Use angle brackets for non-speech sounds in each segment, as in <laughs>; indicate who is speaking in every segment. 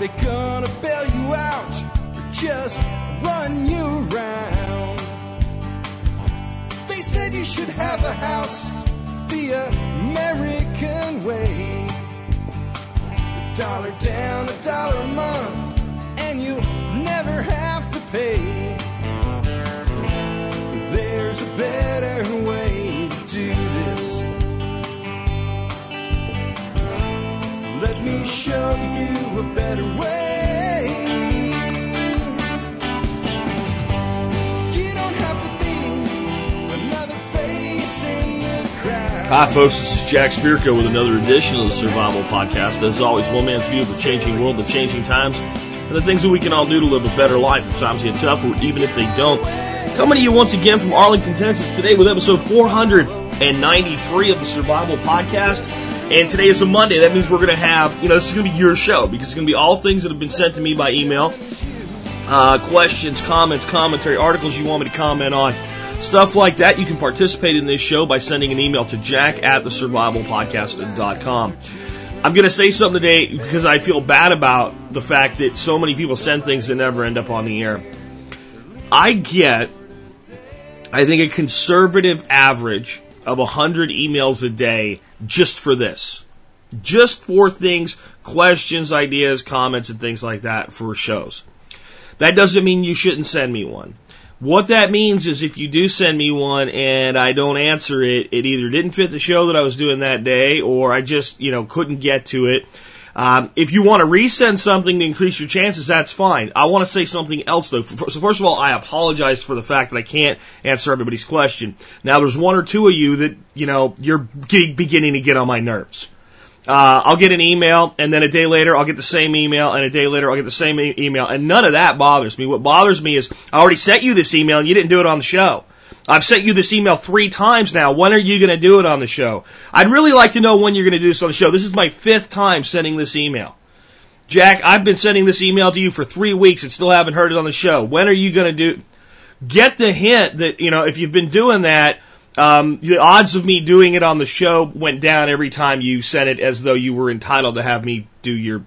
Speaker 1: They gonna bail you out or just run you around? They said you should have a house the American way. A dollar down, a dollar a month, and you'll never have to pay. There's a better way show you a better way.
Speaker 2: Hi, folks. This is Jack Spirko with another edition of the Survival Podcast. As always, one man's view of the changing world, the changing times, and the things that we can all do to live a better life if times get tough, or even if they don't. Coming to you once again from Arlington, Texas, today with episode 493 of the Survival Podcast. And today is a Monday. That means we're going to have, you know, this is going to be your show because it's going to be all things that have been sent to me by email. Uh, questions, comments, commentary, articles you want me to comment on. Stuff like that. You can participate in this show by sending an email to jack at the. I'm going to say something today because I feel bad about the fact that so many people send things that never end up on the air. I get, I think, a conservative average of 100 emails a day just for this. Just for things, questions, ideas, comments, and things like that for shows. That doesn't mean you shouldn't send me one. What that means is if you do send me one and I don't answer it, it either didn't fit the show that I was doing that day or I just, you know, couldn't get to it. Um, if you want to resend something to increase your chances, that's fine. I want to say something else though. So first of all, I apologize for the fact that I can't answer everybody's question. Now there's one or two of you that, you know, you're beginning to get on my nerves. Uh, I'll get an email, and then a day later I'll get the same email, and a day later I'll get the same e- email, and none of that bothers me. What bothers me is I already sent you this email and you didn't do it on the show. I've sent you this email three times now. When are you going to do it on the show? I'd really like to know when you're going to do this on the show. This is my fifth time sending this email. Jack, I've been sending this email to you for three weeks and still haven't heard it on the show. When are you going to do? Get the hint that you know if you've been doing that um, the odds of me doing it on the show went down every time you said it as though you were entitled to have me do your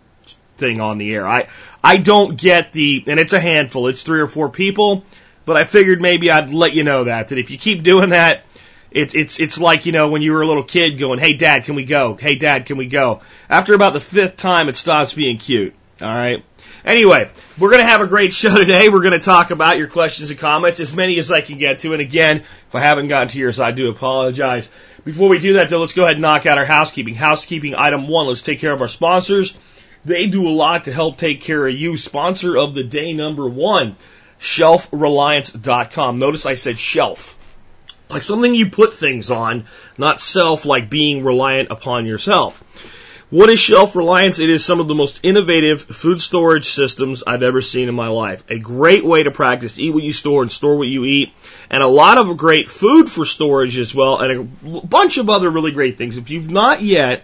Speaker 2: thing on the air. I, I don't get the, and it's a handful, it's three or four people, but I figured maybe I'd let you know that, that if you keep doing that, it's, it's, it's like, you know, when you were a little kid going, hey dad, can we go? Hey dad, can we go? After about the fifth time, it stops being cute. Alright? Anyway, we're going to have a great show <laughs> today. We're going to talk about your questions and comments, as many as I can get to. And again, if I haven't gotten to yours, I do apologize. Before we do that, though, let's go ahead and knock out our housekeeping. Housekeeping item one, let's take care of our sponsors. They do a lot to help take care of you. Sponsor of the day number one, shelfreliance.com. Notice I said shelf. Like something you put things on, not self like being reliant upon yourself. What is Shelf Reliance? It is some of the most innovative food storage systems I've ever seen in my life. A great way to practice eat what you store and store what you eat, and a lot of great food for storage as well, and a bunch of other really great things. If you've not yet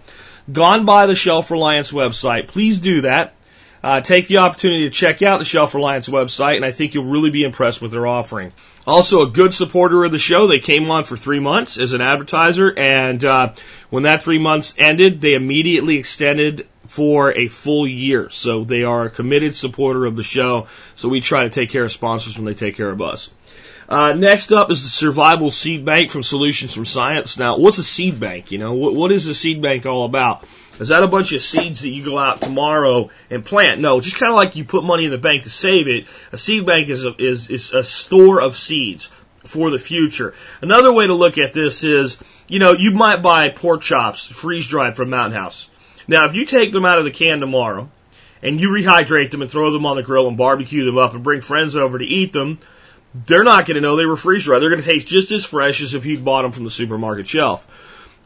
Speaker 2: gone by the Shelf Reliance website, please do that. Uh, take the opportunity to check out the Shelf Reliance website, and I think you'll really be impressed with their offering. Also, a good supporter of the show. They came on for three months as an advertiser, and uh, when that three months ended, they immediately extended for a full year. So they are a committed supporter of the show. So we try to take care of sponsors when they take care of us. Uh, next up is the Survival Seed Bank from Solutions from Science. Now, what's a seed bank? You know, what, what is a seed bank all about? Is that a bunch of seeds that you go out tomorrow and plant? No, just kind of like you put money in the bank to save it. A seed bank is a, is, is a store of seeds for the future. Another way to look at this is, you know, you might buy pork chops freeze dried from Mountain House. Now, if you take them out of the can tomorrow and you rehydrate them and throw them on the grill and barbecue them up and bring friends over to eat them, they're not going to know they were freeze dried. They're going to taste just as fresh as if you'd bought them from the supermarket shelf.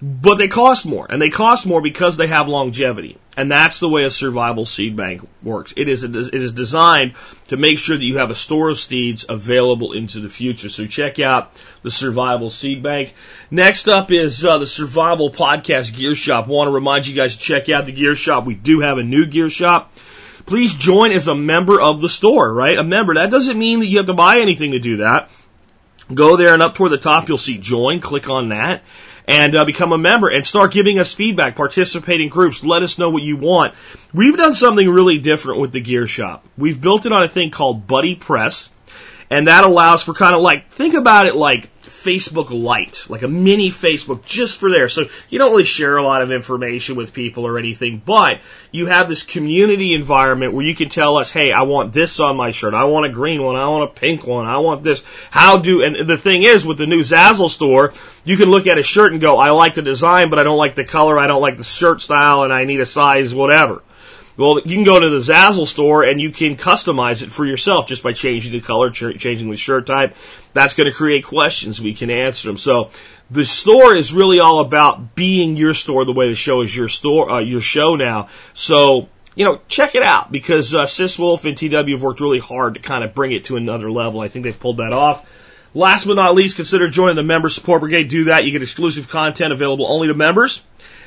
Speaker 2: But they cost more, and they cost more because they have longevity. And that's the way a survival seed bank works. It is, it is designed to make sure that you have a store of seeds available into the future. So check out the survival seed bank. Next up is uh, the survival podcast gear shop. I want to remind you guys to check out the gear shop. We do have a new gear shop. Please join as a member of the store, right? A member. That doesn't mean that you have to buy anything to do that. Go there and up toward the top you'll see join. Click on that and uh, become a member and start giving us feedback, participate in groups, let us know what you want. We've done something really different with the gear shop. We've built it on a thing called Buddy Press, and that allows for kind of like, think about it like Facebook Lite, like a mini Facebook just for there. So you don't really share a lot of information with people or anything, but you have this community environment where you can tell us, hey, I want this on my shirt. I want a green one. I want a pink one. I want this. How do, and the thing is with the new Zazzle store, you can look at a shirt and go, I like the design, but I don't like the color. I don't like the shirt style and I need a size, whatever. Well, you can go to the Zazzle store and you can customize it for yourself just by changing the color, ch- changing the shirt type. That's going to create questions. We can answer them. So the store is really all about being your store the way the show is your store, uh, your show now. So, you know, check it out because uh, Sis Wolf and TW have worked really hard to kind of bring it to another level. I think they've pulled that off. Last but not least, consider joining the Member Support Brigade. Do that. You get exclusive content available only to members.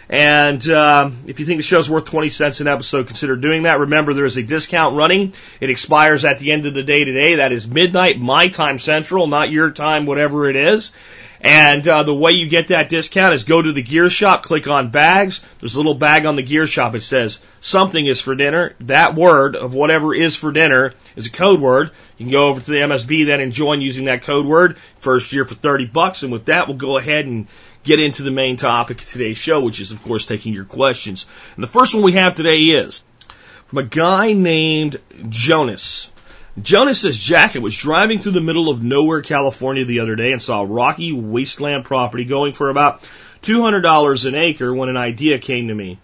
Speaker 2: And uh, if you think the show's worth 20 cents an episode, consider doing that. Remember, there is a discount running. It expires at the end of the day today. That is midnight, my time central, not your time, whatever it is. And uh, the way you get that discount is go to the gear shop, click on bags. There's a little bag on the gear shop. It says something is for dinner. That word of whatever is for dinner is a code word. You can go over to the MSB then and join using that code word. First year for 30 bucks. And with that, we'll go ahead and get into the main topic of today's show, which is, of course, taking your questions. And the first one we have today is from a guy named Jonas. Jonas says Jacket was driving through the middle of nowhere, California the other day and saw a rocky wasteland property going for about $200 an acre when an idea came to me.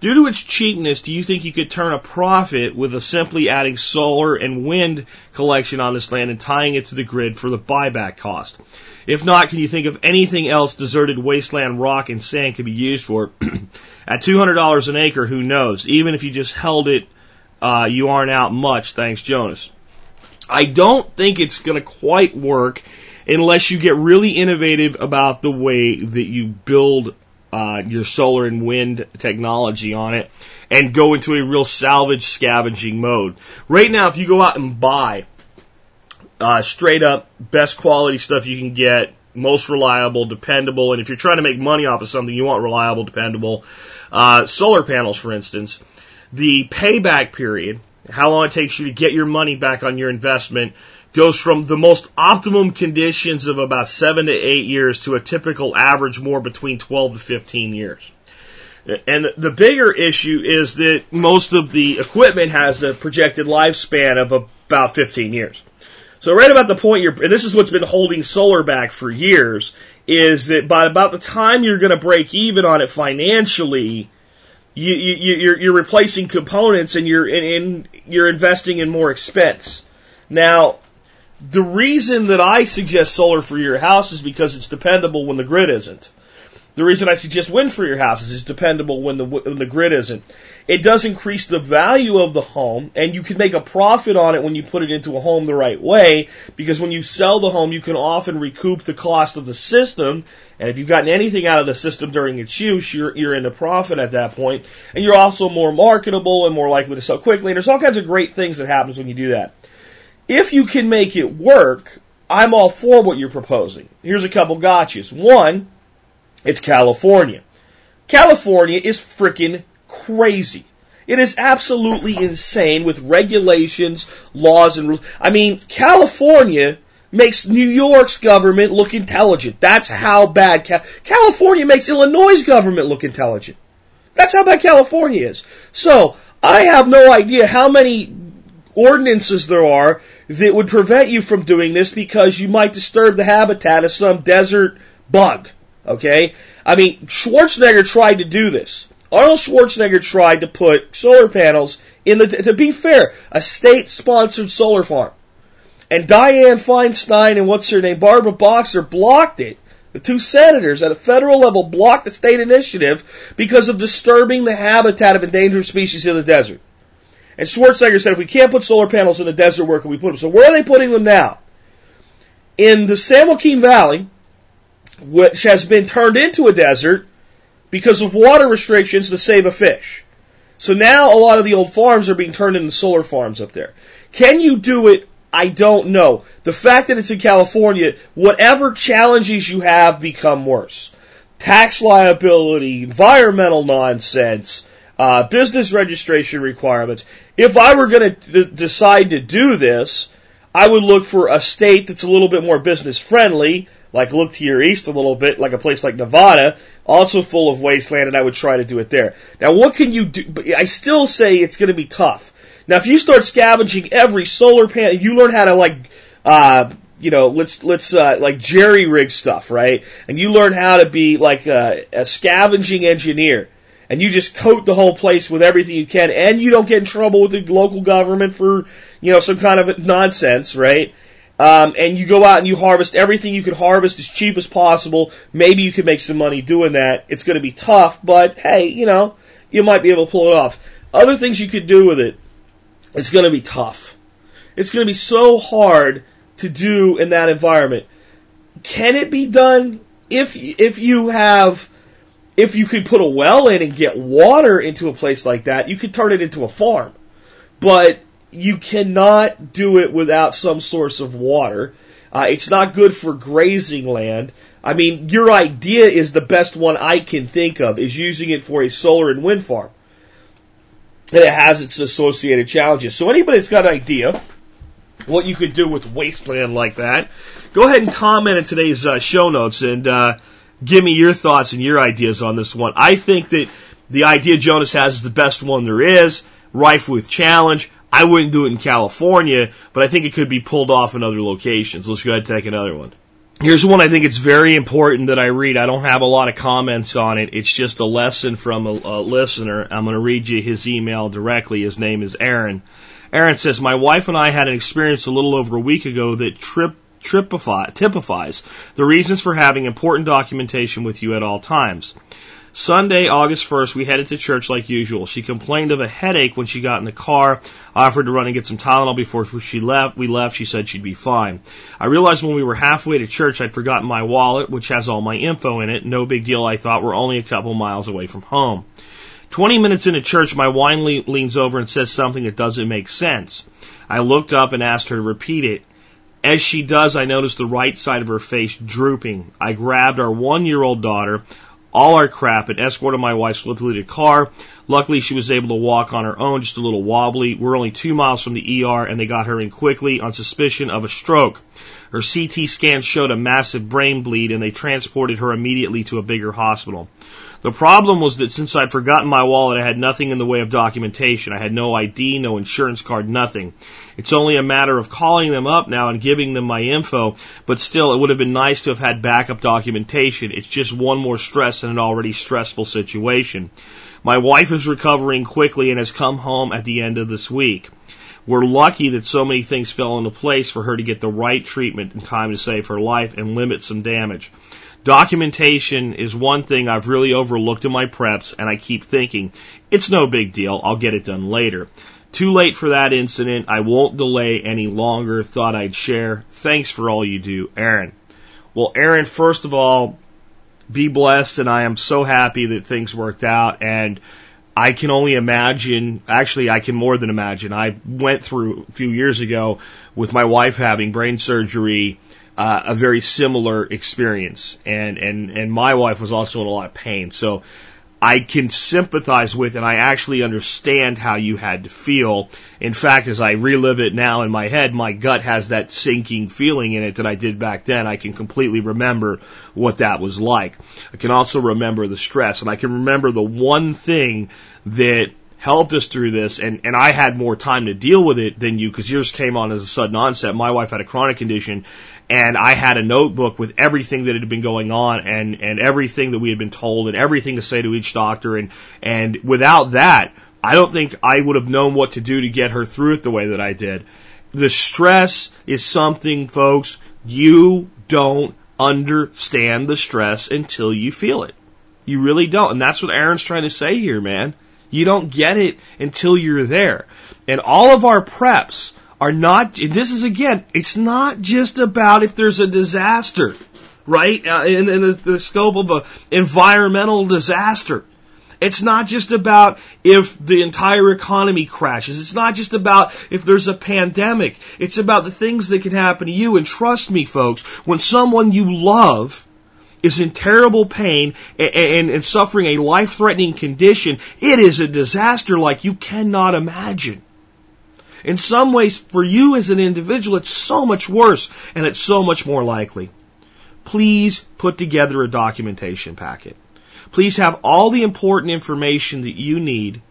Speaker 2: Due to its cheapness, do you think you could turn a profit with a simply adding solar and wind collection on this land and tying it to the grid for the buyback cost? If not, can you think of anything else deserted wasteland rock and sand could be used for? <clears throat> At $200 an acre, who knows? Even if you just held it, uh, you aren't out much. Thanks, Jonas. I don't think it's going to quite work unless you get really innovative about the way that you build uh, your solar and wind technology on it and go into a real salvage scavenging mode. Right now, if you go out and buy uh, straight up best quality stuff you can get, most reliable, dependable, and if you're trying to make money off of something, you want reliable, dependable. Uh, solar panels, for instance, the payback period, how long it takes you to get your money back on your investment, goes from the most optimum conditions of about seven to eight years to a typical average more between 12 to 15 years. And the bigger issue is that most of the equipment has a projected lifespan of about 15 years. So right about the point you're, and this is what's been holding solar back for years, is that by about the time you're going to break even on it financially, you, you, you're, you're replacing components and you're, and, and you're investing in more expense. Now, the reason that I suggest solar for your house is because it's dependable when the grid isn't. The reason I suggest wind for your house is it's dependable when the when the grid isn't. It does increase the value of the home, and you can make a profit on it when you put it into a home the right way. Because when you sell the home, you can often recoup the cost of the system. And if you've gotten anything out of the system during its use, you're you're in a profit at that point, and you're also more marketable and more likely to sell quickly. And there's all kinds of great things that happens when you do that. If you can make it work, I'm all for what you're proposing. Here's a couple gotchas. One it's California. California is freaking crazy. It is absolutely insane with regulations, laws, and rules. I mean, California makes New York's government look intelligent. That's how bad Cal- California makes Illinois' government look intelligent. That's how bad California is. So, I have no idea how many ordinances there are that would prevent you from doing this because you might disturb the habitat of some desert bug. Okay? I mean, Schwarzenegger tried to do this. Arnold Schwarzenegger tried to put solar panels in the, to be fair, a state sponsored solar farm. And Dianne Feinstein and what's her name, Barbara Boxer blocked it. The two senators at a federal level blocked the state initiative because of disturbing the habitat of endangered species in the desert. And Schwarzenegger said, if we can't put solar panels in the desert, where can we put them? So where are they putting them now? In the San Joaquin Valley, which has been turned into a desert because of water restrictions to save a fish. So now a lot of the old farms are being turned into solar farms up there. Can you do it? I don't know. The fact that it's in California, whatever challenges you have become worse. tax liability, environmental nonsense, uh, business registration requirements. If I were going to d- decide to do this, I would look for a state that's a little bit more business friendly, like look to your east a little bit, like a place like Nevada, also full of wasteland, and I would try to do it there. Now, what can you do? I still say it's going to be tough. Now, if you start scavenging every solar panel, you learn how to like, uh, you know, let's let's uh, like jerry rig stuff, right? And you learn how to be like a, a scavenging engineer and you just coat the whole place with everything you can, and you don't get in trouble with the local government for, you know, some kind of nonsense, right? Um, and you go out and you harvest everything you can harvest as cheap as possible. Maybe you could make some money doing that. It's going to be tough, but hey, you know, you might be able to pull it off. Other things you could do with it, it's going to be tough. It's going to be so hard to do in that environment. Can it be done if if you have if you could put a well in and get water into a place like that, you could turn it into a farm. But you cannot do it without some source of water. Uh, it's not good for grazing land. I mean, your idea is the best one I can think of, is using it for a solar and wind farm. And it has its associated challenges. So anybody that's got an idea what you could do with wasteland like that, go ahead and comment in today's uh, show notes and uh, give me your thoughts and your ideas on this one. I think that the idea Jonas has is the best one there is, rife with challenge. I wouldn't do it in California, but I think it could be pulled off in other locations. Let's go ahead and take another one. Here's one I think it's very important that I read. I don't have a lot of comments on it. It's just a lesson from a, a listener. I'm going to read you his email directly. His name is Aaron. Aaron says, My wife and I had an experience a little over a week ago that tripped typifies the reasons for having important documentation with you at all times. Sunday, August 1st, we headed to church like usual. She complained of a headache when she got in the car. I offered to run and get some Tylenol before she left. We left. She said she'd be fine. I realized when we were halfway to church, I'd forgotten my wallet, which has all my info in it. No big deal, I thought. We're only a couple miles away from home. 20 minutes into church, my wine le- leans over and says something that doesn't make sense. I looked up and asked her to repeat it. As she does, I notice the right side of her face drooping. I grabbed our one year old daughter, all our crap, and escorted my wife swiftly to car. Luckily, she was able to walk on her own, just a little wobbly. We're only two miles from the ER, and they got her in quickly on suspicion of a stroke. Her CT scan showed a massive brain bleed, and they transported her immediately to a bigger hospital. The problem was that since I'd forgotten my wallet, I had nothing in the way of documentation. I had no ID, no insurance card, nothing. It's only a matter of calling them up now and giving them my info, but still, it would have been nice to have had backup documentation. It's just one more stress in an already stressful situation. My wife is recovering quickly and has come home at the end of this week. We're lucky that so many things fell into place for her to get the right treatment in time to save her life and limit some damage. Documentation is one thing I've really overlooked in my preps, and I keep thinking, it's no big deal, I'll get it done later. Too late for that incident. I won't delay any longer. Thought I'd share. Thanks for all you do, Aaron. Well, Aaron, first of all, be blessed, and I am so happy that things worked out. And I can only imagine, actually, I can more than imagine. I went through a few years ago with my wife having brain surgery uh, a very similar experience, and and and my wife was also in a lot of pain. So I can sympathize with, and I actually understand how you had to feel. In fact, as I relive it now in my head, my gut has that sinking feeling in it that I did back then. I can completely remember what that was like. I can also remember the stress, and I can remember the one thing that helped us through this, and, and I had more time to deal with it than you because yours came on as a sudden onset. My wife had a chronic condition, and I had a notebook with everything that had been going on and, and everything that we had been told and everything to say to each doctor. And, and without that, I don't think I would have known what to do to get her through it the way that I did. The stress is something, folks, you don't understand the stress until you feel it. You really don't. And that's what Aaron's trying to say here, man. You don't get it until you're there. And all of our preps are not, this is again, it's not just about if there's a disaster, right? Uh, in, in the, the scope of an environmental disaster. It's not just about if the entire economy crashes. It's not just about if there's a pandemic. It's about the things that can happen to you. And trust me, folks, when someone you love is in terrible pain and, and, and suffering a life threatening condition, it is a disaster like you cannot imagine. In some ways, for you as an individual, it's so much worse and it's so much more likely. Please put together a documentation packet. Please have all the important information that you need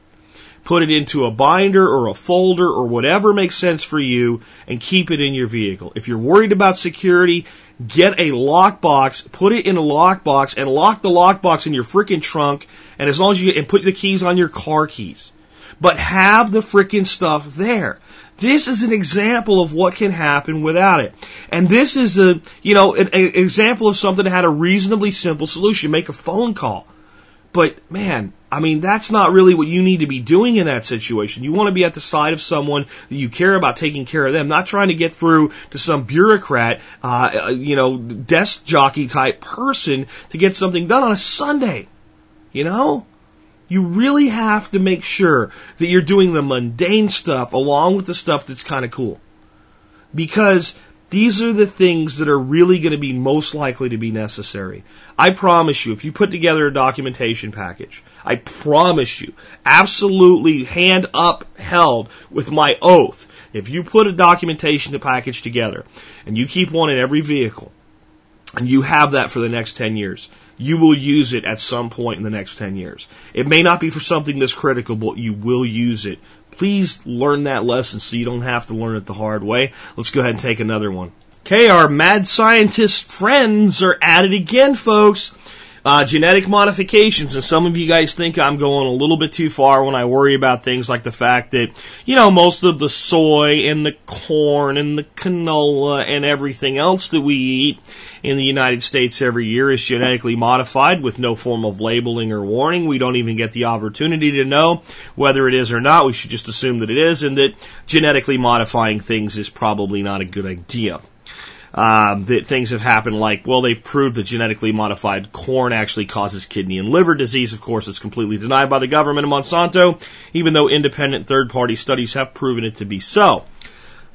Speaker 2: put it into a binder or a folder or whatever makes sense for you and keep it in your vehicle. If you're worried about security, get a lockbox, put it in a lockbox and lock the lockbox in your freaking trunk and as long as you and put the keys on your car keys. But have the freaking stuff there. This is an example of what can happen without it. And this is a, you know, an, an example of something that had a reasonably simple solution. Make a phone call. But man, I mean, that's not really what you need to be doing in that situation. You want to be at the side of someone that you care about taking care of them, not trying to get through to some bureaucrat, uh, you know, desk jockey type person to get something done on a Sunday. You know? You really have to make sure that you're doing the mundane stuff along with the stuff that's kind of cool. Because these are the things that are really going to be most likely to be necessary. I promise you, if you put together a documentation package, I promise you, absolutely hand up held with my oath, if you put a documentation package together and you keep one in every vehicle, and you have that for the next 10 years, you will use it at some point in the next 10 years. It may not be for something this critical, but you will use it Please learn that lesson so you don't have to learn it the hard way. Let's go ahead and take another one. Okay, our mad scientist friends are at it again, folks. Uh, genetic modifications, and some of you guys think I'm going a little bit too far when I worry about things like the fact that, you know, most of the soy and the corn and the canola and everything else that we eat in the United States every year is genetically modified with no form of labeling or warning. We don't even get the opportunity to know whether it is or not. We should just assume that it is and that genetically modifying things is probably not a good idea um, that things have happened like, well, they've proved that genetically modified corn actually causes kidney and liver disease. Of course, it's completely denied by the government of Monsanto, even though independent third party studies have proven it to be so.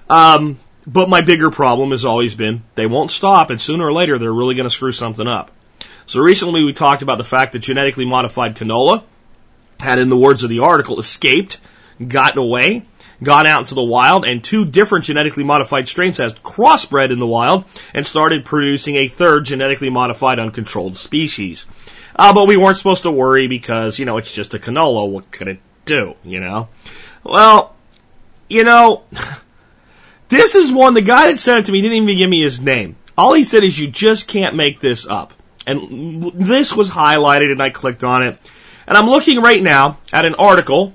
Speaker 2: Um, but my bigger problem has always been they won't stop, and sooner or later they're really going to screw something up. So recently we talked about the fact that genetically modified canola had, in the words of the article, escaped, gotten away, gone out into the wild, and two different genetically modified strains has crossbred in the wild and started producing a third genetically modified uncontrolled species. Uh, but we weren't supposed to worry because, you know, it's just a canola. What could it do, you know? Well, you know, <laughs> this is one, the guy that sent it to me didn't even give me his name. All he said is you just can't make this up. And this was highlighted and I clicked on it. And I'm looking right now at an article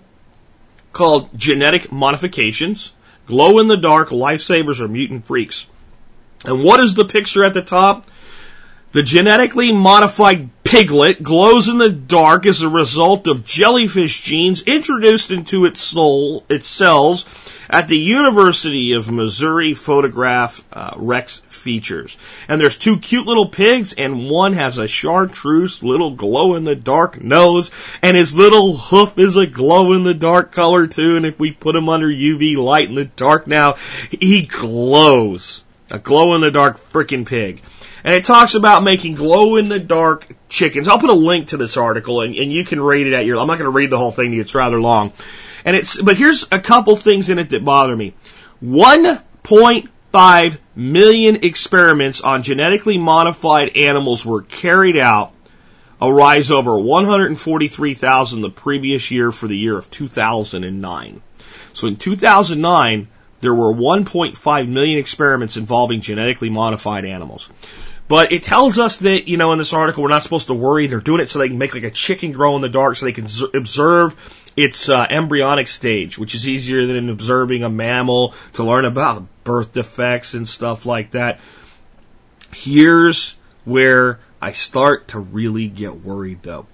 Speaker 2: called Genetic Modifications, Glow in the Dark Lifesavers or Mutant Freaks. And what is the picture at the top? The genetically modified piglet glows in the dark as a result of jellyfish genes introduced into its soul, its cells at the University of Missouri Photograph uh, Rex features. And there's two cute little pigs, and one has a chartreuse little glow in the dark nose, and his little hoof is a glow in the dark color too. And if we put him under UV light in the dark now, he glows. A glow in the dark freaking pig. And it talks about making glow in the dark chickens. I'll put a link to this article and, and you can read it at your, I'm not going to read the whole thing to you. It's rather long. And it's, but here's a couple things in it that bother me. 1.5 million experiments on genetically modified animals were carried out, a rise over 143,000 the previous year for the year of 2009. So in 2009, there were 1.5 million experiments involving genetically modified animals. But it tells us that, you know, in this article, we're not supposed to worry. They're doing it so they can make like a chicken grow in the dark so they can observe its uh, embryonic stage, which is easier than observing a mammal to learn about birth defects and stuff like that. Here's where I start to really get worried though.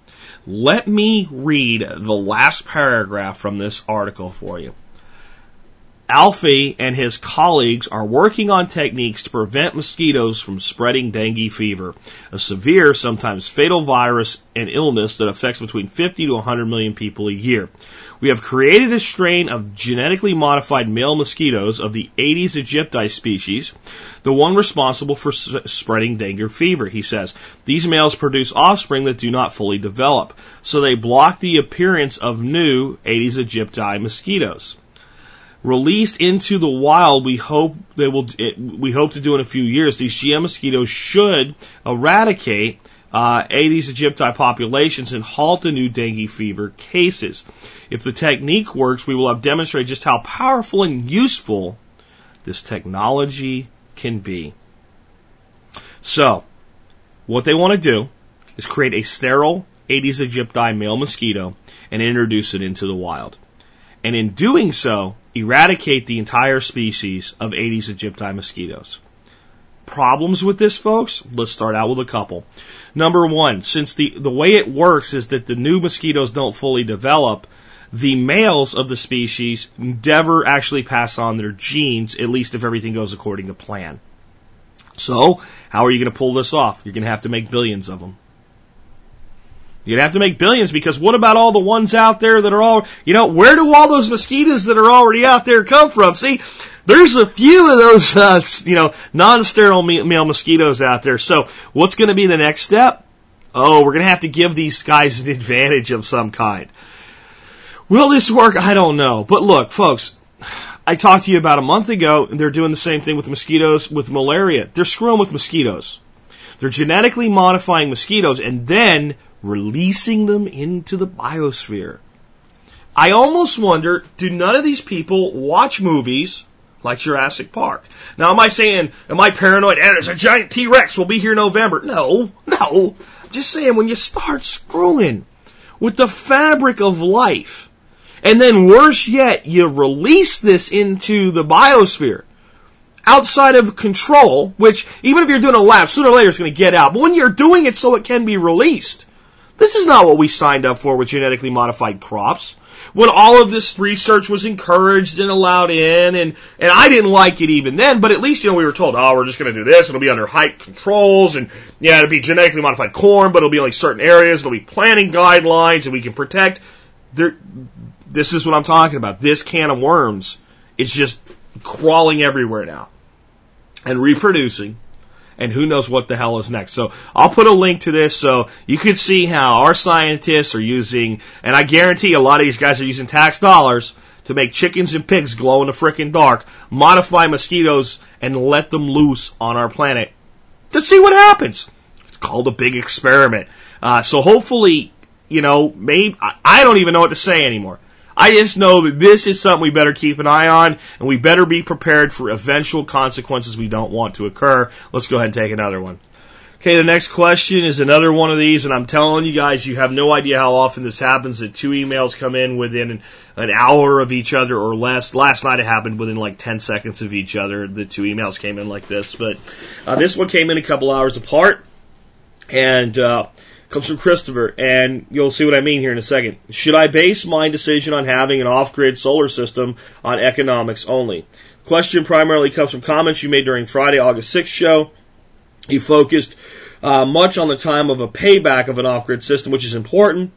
Speaker 2: Let me read the last paragraph from this article for you. Alphey and his colleagues are working on techniques to prevent mosquitoes from spreading dengue fever, a severe, sometimes fatal virus and illness that affects between 50 to 100 million people a year. We have created a strain of genetically modified male mosquitoes of the Aedes aegypti species, the one responsible for spreading dengue fever, he says. These males produce offspring that do not fully develop, so they block the appearance of new Aedes aegypti mosquitoes. Released into the wild, we hope they will. We hope to do in a few years. These GM mosquitoes should eradicate uh, Aedes aegypti populations and halt the new dengue fever cases. If the technique works, we will have demonstrated just how powerful and useful this technology can be. So, what they want to do is create a sterile Aedes aegypti male mosquito and introduce it into the wild. And in doing so, eradicate the entire species of Aedes aegypti mosquitoes. Problems with this, folks? Let's start out with a couple. Number one, since the, the way it works is that the new mosquitoes don't fully develop, the males of the species never actually pass on their genes, at least if everything goes according to plan. So, how are you going to pull this off? You're going to have to make billions of them. You'd have to make billions because what about all the ones out there that are all, you know, where do all those mosquitoes that are already out there come from? See, there's a few of those, <laughs> uh, you know, non-sterile male mosquitoes out there. So what's going to be the next step? Oh, we're going to have to give these guys an advantage of some kind. Will this work? I don't know. But look, folks, I talked to you about a month ago, and they're doing the same thing with mosquitoes with malaria. They're screwing with mosquitoes. They're genetically modifying mosquitoes and then releasing them into the biosphere. I almost wonder, do none of these people watch movies like Jurassic Park? Now, am I saying, am I paranoid? And there's a giant T-Rex. We'll be here November. No, no. I'm just saying, when you start screwing with the fabric of life, and then worse yet, you release this into the biosphere outside of control, which even if you're doing a lab, sooner or later it's going to get out. But when you're doing it so it can be released, this is not what we signed up for with genetically modified crops. When all of this research was encouraged and allowed in, and, and I didn't like it even then, but at least, you know, we were told, oh, we're just going to do this, it'll be under height controls, and yeah, it'll be genetically modified corn, but it'll be only certain areas, it'll be planting guidelines, and we can protect. There, this is what I'm talking about. This can of worms is just crawling everywhere now and reproducing. And who knows what the hell is next. So I'll put a link to this so you can see how our scientists are using, and I guarantee a lot of these guys are using tax dollars to make chickens and pigs glow in the frickin' dark, modify mosquitoes, and let them loose on our planet to see what happens. It's called a big experiment. Uh, so hopefully, you know, maybe, I don't even know what to say anymore. I just know that this is something we better keep an eye on, and we better be prepared for eventual consequences we don't want to occur. Let's go ahead and take another one. Okay, the next question is another one of these, and I'm telling you guys, you have no idea how often this happens that two emails come in within an hour of each other or less. Last night it happened within like 10 seconds of each other. The two emails came in like this, but uh, this one came in a couple hours apart, and uh, comes from Christopher, and you'll see what I mean here in a second. Should I base my decision on having an off-grid solar system on economics only? Question primarily comes from comments you made during Friday, August 6th show. You focused uh, much on the time of a payback of an off-grid system, which is important.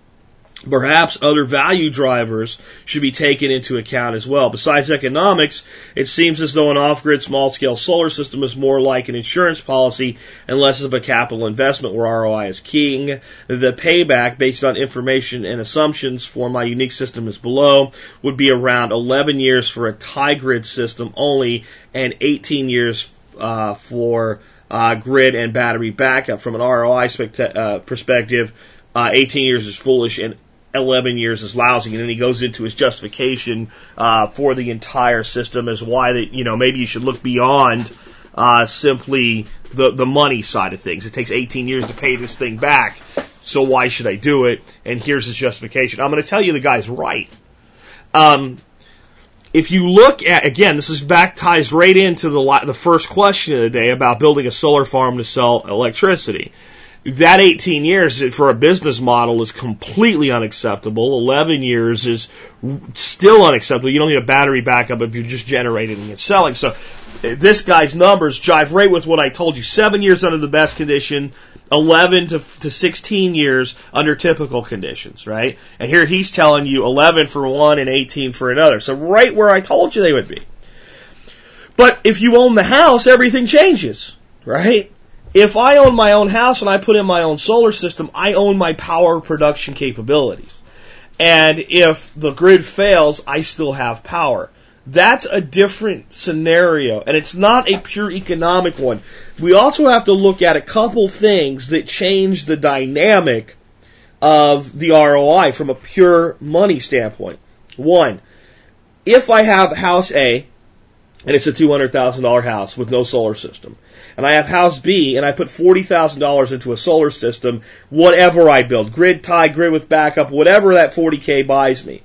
Speaker 2: Perhaps other value drivers should be taken into account as well. Besides economics, it seems as though an off-grid small-scale solar system is more like an insurance policy and less of a capital investment where ROI is king. The payback based on information and assumptions for my unique system is below would be around 11 years for a tie grid system only and 18 years uh, for uh, grid and battery backup. From an ROI uh, perspective, uh, 18 years is foolish and 11 years is lousy. And then he goes into his justification uh, for the entire system as why that you know maybe you should look beyond uh, simply the the money side of things. It takes 18 years to pay this thing back, so why should I do it? And here's his justification. I'm going to tell you the guy's right. Um, if you look at again, this is back ties right into the the first question of the day about building a solar farm to sell electricity. That 18 years for a business model is completely unacceptable. 11 years is still unacceptable. You don't need a battery backup if you're just generating and selling. So this guy's numbers jive right with what I told you. Seven years under the best condition, 11 to, to 16 years under typical conditions, right? And here he's telling you 11 for one and 18 for another. So right where I told you they would be. But if you own the house, everything changes, right? If I own my own house and I put in my own solar system, I own my power production capabilities. And if the grid fails, I still have power. That's a different scenario, and it's not a pure economic one. We also have to look at a couple things that change the dynamic of the ROI from a pure money standpoint. One, if I have house A, and it's a $200,000 house with no solar system, and I have house B and I put $40,000 into a solar system, whatever I build, grid tie, grid with backup, whatever that 40K buys me.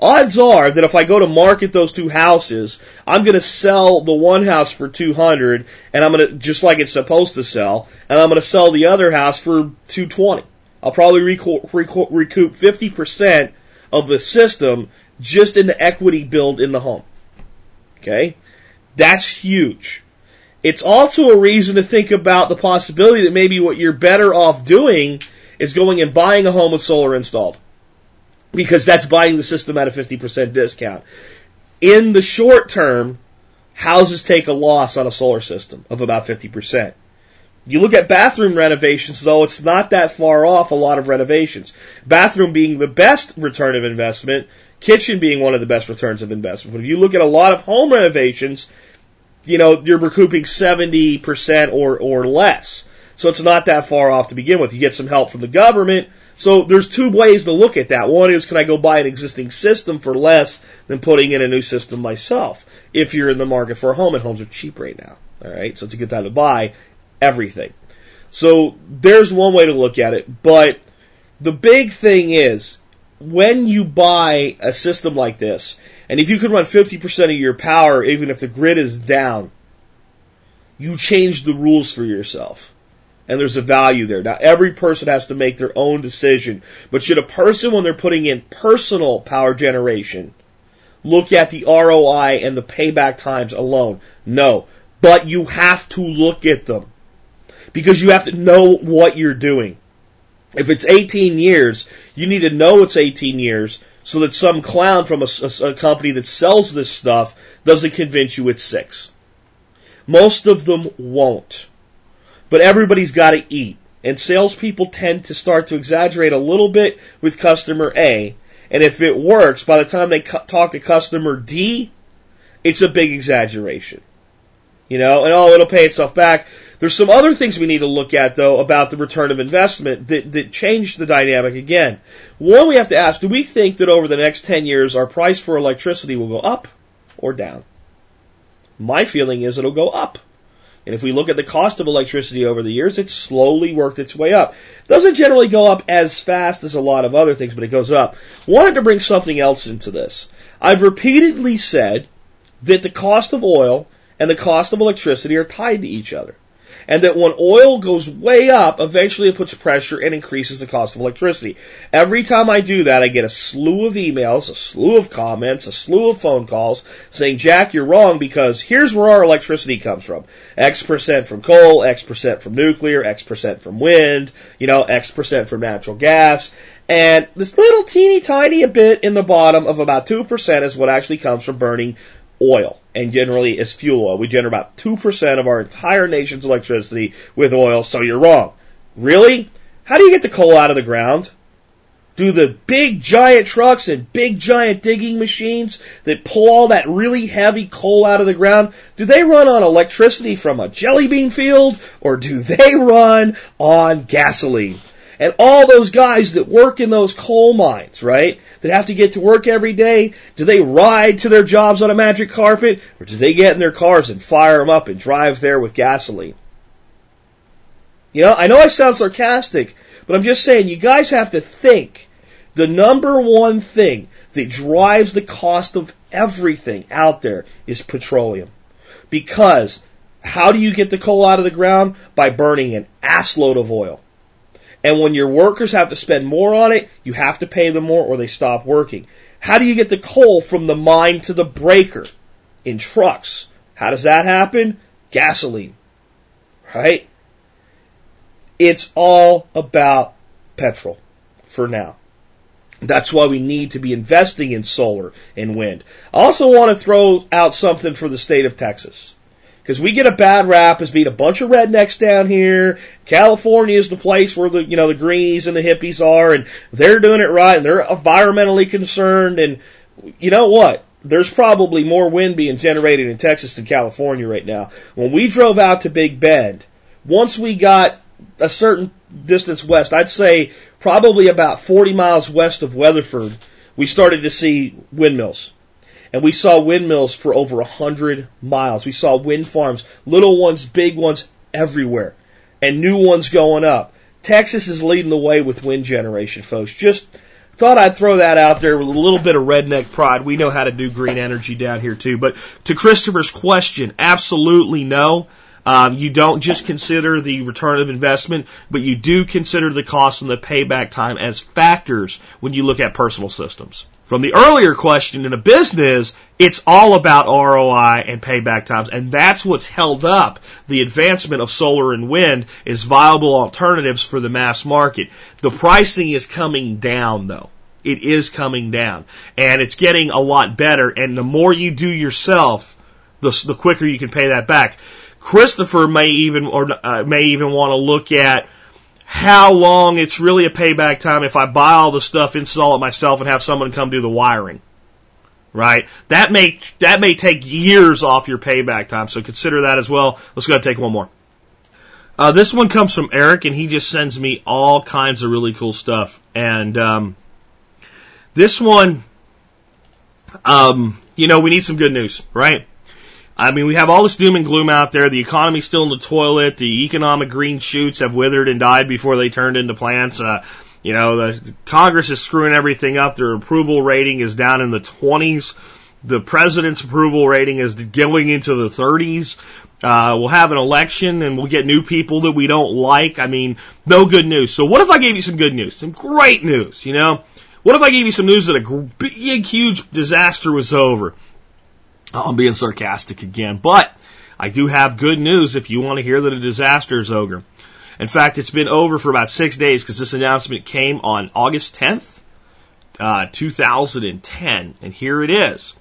Speaker 2: Odds are that if I go to market those two houses, I'm going to sell the one house for 200 and I'm going to, just like it's supposed to sell, and I'm going to sell the other house for 220. I'll probably recoup 50% of the system just in the equity build in the home. Okay? That's huge. It's also a reason to think about the possibility that maybe what you're better off doing is going and buying a home with solar installed. Because that's buying the system at a 50% discount. In the short term, houses take a loss on a solar system of about 50%. You look at bathroom renovations, though, it's not that far off a lot of renovations. Bathroom being the best return of investment, kitchen being one of the best returns of investment. But if you look at a lot of home renovations, you know, you're recouping 70% or, or less. So it's not that far off to begin with. You get some help from the government. So there's two ways to look at that. One is, can I go buy an existing system for less than putting in a new system myself? If you're in the market for a home, and homes are cheap right now. Alright, so it's a good time to buy everything. So there's one way to look at it, but the big thing is, when you buy a system like this, and if you can run 50% of your power, even if the grid is down, you change the rules for yourself. And there's a value there. Now, every person has to make their own decision. But should a person, when they're putting in personal power generation, look at the ROI and the payback times alone? No. But you have to look at them. Because you have to know what you're doing. If it's 18 years, you need to know it's 18 years so that some clown from a, a, a, company that sells this stuff doesn't convince you it's six. Most of them won't. But everybody's got to eat. And salespeople tend to start to exaggerate a little bit with customer A. And if it works, by the time they cu- talk to customer D, it's a big exaggeration. You know, and oh, it'll pay itself back. There's some other things we need to look at though about the return of investment that, that change the dynamic again. One, we have to ask, do we think that over the next 10 years our price for electricity will go up or down? My feeling is it'll go up. And if we look at the cost of electricity over the years, it's slowly worked its way up. Doesn't generally go up as fast as a lot of other things, but it goes up. Wanted to bring something else into this. I've repeatedly said that the cost of oil and the cost of electricity are tied to each other and that when oil goes way up, eventually it puts pressure and increases the cost of electricity. Every time I do that, I get a slew of emails, a slew of comments, a slew of phone calls saying, Jack, you're wrong because here's where our electricity comes from. X percent from coal, X percent from nuclear, X percent from wind, you know, X percent from natural gas. And this little teeny tiny bit in the bottom of about 2% is what actually comes from burning oil and generally is fuel oil. We generate about 2% of our entire nation's electricity with oil, so you're wrong. Really? How do you get the coal out of the ground? Do the big giant trucks and big giant digging machines that pull all that really heavy coal out of the ground, do they run on electricity from a jelly bean field or do they run on gasoline? And all those guys that work in those coal mines, right? That have to get to work every day, do they ride to their jobs on a magic carpet or do they get in their cars and fire them up and drive there with gasoline? You know, I know I sound sarcastic, but I'm just saying you guys have to think the number one thing that drives the cost of everything out there is petroleum. Because how do you get the coal out of the ground? By burning an assload of oil. And when your workers have to spend more on it, you have to pay them more or they stop working. How do you get the coal from the mine to the breaker? In trucks. How does that happen? Gasoline. Right? It's all about petrol for now. That's why we need to be investing in solar and wind. I also want to throw out something for the state of Texas. Because we get a bad rap as being a bunch of rednecks down here. California is the place where the, you know, the greenies and the hippies are and they're doing it right and they're environmentally concerned and you know what? There's probably more wind being generated in Texas than California right now. When we drove out to Big Bend, once we got a certain distance west, I'd say probably about 40 miles west of Weatherford, we started to see windmills. And we saw windmills for over a hundred miles. We saw wind farms, little ones, big ones, everywhere. And new ones going up. Texas is leading the way with wind generation, folks. Just thought I'd throw that out there with a little bit of redneck pride. We know how to do green energy down here too. But to Christopher's question, absolutely no. Um, you don't just consider the return of investment, but you do consider the cost and the payback time as factors when you look at personal systems. From the earlier question in a business, it's all about ROI and payback times, and that's what's held up the advancement of solar and wind as viable alternatives for the mass market. The pricing is coming down though. It is coming down, and it's getting a lot better, and the more you do yourself, the, the quicker you can pay that back. Christopher may even or uh, may even want to look at how long it's really a payback time if I buy all the stuff, install it myself, and have someone come do the wiring. Right? That may that may take years off your payback time, so consider that as well. Let's go take one more. Uh, this one comes from Eric, and he just sends me all kinds of really cool stuff. And um, this one, um, you know, we need some good news, right? I mean, we have all this doom and gloom out there. The economy's still in the toilet. The economic green shoots have withered and died before they turned into plants. Uh, you know, the Congress is screwing everything up. Their approval rating is down in the 20s. The president's approval rating is going into the 30s. Uh, we'll have an election and we'll get new people that we don't like. I mean, no good news. So what if I gave you some good news? Some great news, you know? What if I gave you some news that a big, huge disaster was over? I'm being sarcastic again, but I do have good news if you want to hear that a disaster is over. In fact, it's been over for about six days because this announcement came on August 10th, uh, 2010, and here it is.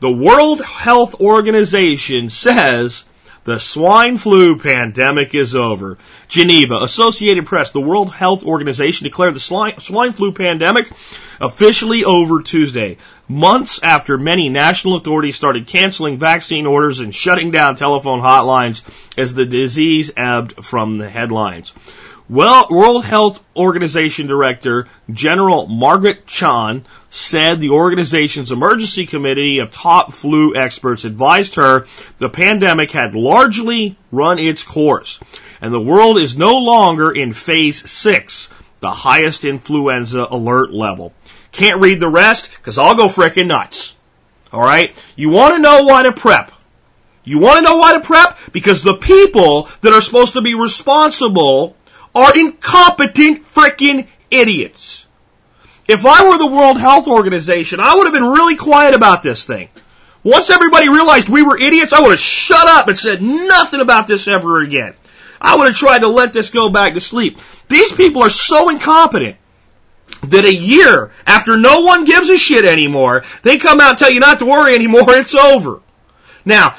Speaker 2: The World Health Organization says the swine flu pandemic is over. Geneva, Associated Press, the World Health Organization declared the swine flu pandemic officially over Tuesday months after many national authorities started canceling vaccine orders and shutting down telephone hotlines as the disease ebbed from the headlines. Well, World Health Organization Director General Margaret Chan said the organization's emergency committee of top flu experts advised her the pandemic had largely run its course and the world is no longer in phase six, the highest influenza alert level. Can't read the rest because I'll go frickin' nuts. All right? You want to know why to prep. You want to know why to prep? Because the people that are supposed to be responsible are incompetent frickin' idiots. If I were the World Health Organization, I would have been really quiet about this thing. Once everybody realized we were idiots, I would have shut up and said nothing about this ever again. I would have tried to let this go back to sleep. These people are so incompetent that a year after no one gives a shit anymore, they come out and tell you not to worry anymore, <laughs> it's over. Now,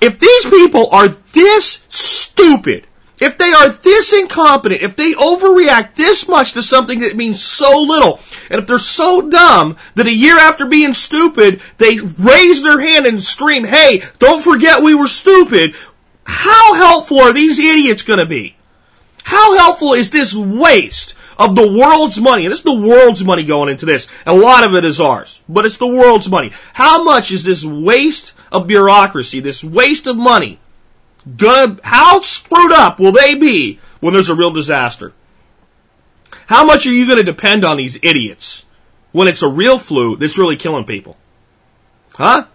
Speaker 2: if these people are this stupid, if they are this incompetent, if they overreact this much to something that means so little, and if they're so dumb that a year after being stupid, they raise their hand and scream, hey, don't forget we were stupid, how helpful are these idiots gonna be? How helpful is this waste of the world's money, and it's the world's money going into this. A lot of it is ours, but it's the world's money. How much is this waste of bureaucracy, this waste of money, gonna, how screwed up will they be when there's a real disaster? How much are you going to depend on these idiots when it's a real flu that's really killing people? Huh?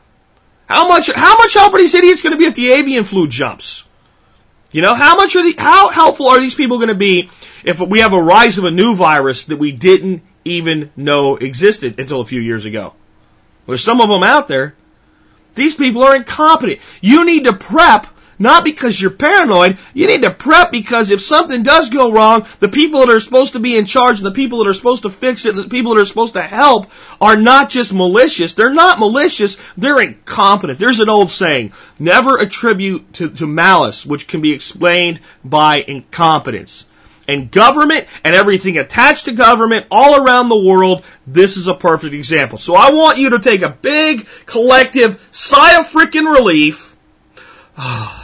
Speaker 2: How much, how much help are these idiots going to be if the avian flu jumps? You know, how much are the, how helpful are these people going to be if we have a rise of a new virus that we didn't even know existed until a few years ago? There's some of them out there. These people are incompetent. You need to prep not because you're paranoid. You need to prep because if something does go wrong, the people that are supposed to be in charge and the people that are supposed to fix it and the people that are supposed to help are not just malicious. They're not malicious. They're incompetent. There's an old saying, never attribute to, to malice, which can be explained by incompetence. And government and everything attached to government all around the world, this is a perfect example. So I want you to take a big collective sigh of freaking relief. <sighs>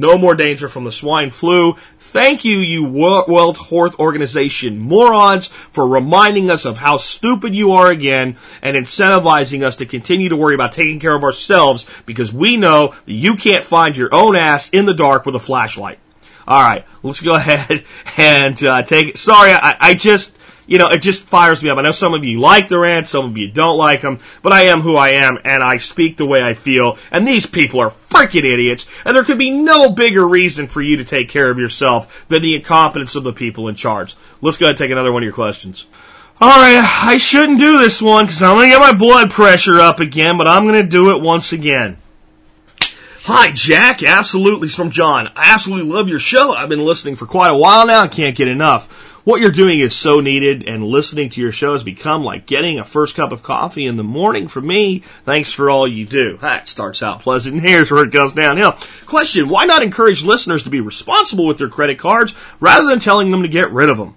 Speaker 2: No more danger from the swine flu. Thank you, you World Health Organization morons, for reminding us of how stupid you are again and incentivizing us to continue to worry about taking care of ourselves because we know that you can't find your own ass in the dark with a flashlight. All right, let's go <laughs> ahead and uh, take. Sorry, I, I just you know, it just fires me up. I know some of you like the rant, some of you don't like them, but I am who I am and I speak the way I feel. And these people are freaking idiots. And there could be no bigger reason for you to take care of yourself than the incompetence of the people in charge. Let's go ahead and take another one of your questions. All right, I shouldn't do this one because I'm going to get my blood pressure up again, but I'm going to do it once again. Hi, Jack. Absolutely, it's from John. I absolutely love your show. I've been listening for quite a while now and can't get enough. What you're doing is so needed, and listening to your show has become like getting a first cup of coffee in the morning for me. Thanks for all you do. That starts out pleasant, and here's where it goes downhill. Question, why not encourage listeners to be responsible with their credit cards rather than telling them to get rid of them?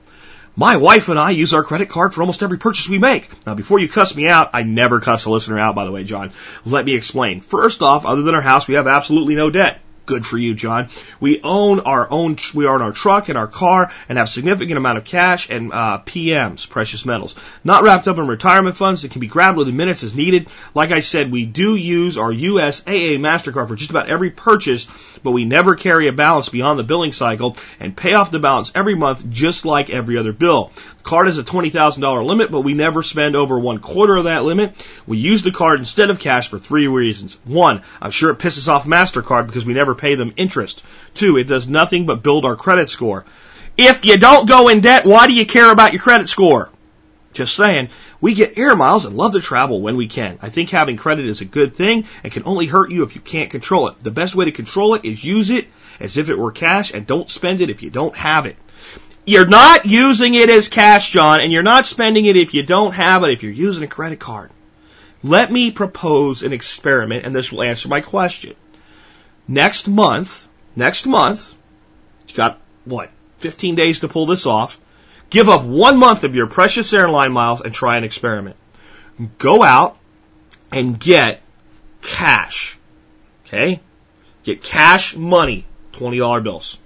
Speaker 2: My wife and I use our credit card for almost every purchase we make. Now, before you cuss me out, I never cuss a listener out, by the way, John. Let me explain. First off, other than our house, we have absolutely no debt. Good for you, John. We own our own, we own our truck and our car and have significant amount of cash and uh, PMs, precious metals, not wrapped up in retirement funds that can be grabbed within minutes as needed. Like I said, we do use our USAA MasterCard for just about every purchase, but we never carry a balance beyond the billing cycle and pay off the balance every month just like every other bill. The card has a $20,000 limit, but we never spend over one quarter of that limit. We use the card instead of cash for three reasons. One, I'm sure it pisses off MasterCard because we never pay them interest. Two, it does nothing but build our credit score. If you don't go in debt, why do you care about your credit score? Just saying, we get air miles and love to travel when we can. I think having credit is a good thing and can only hurt you if you can't control it. The best way to control it is use it as if it were cash and don't spend it if you don't have it. You're not using it as cash, John, and you're not spending it if you don't have it, if you're using a credit card. Let me propose an experiment, and this will answer my question. Next month, next month, you've got, what, 15 days to pull this off. Give up one month of your precious airline miles and try an experiment. Go out and get cash. Okay? Get cash money, $20 bills.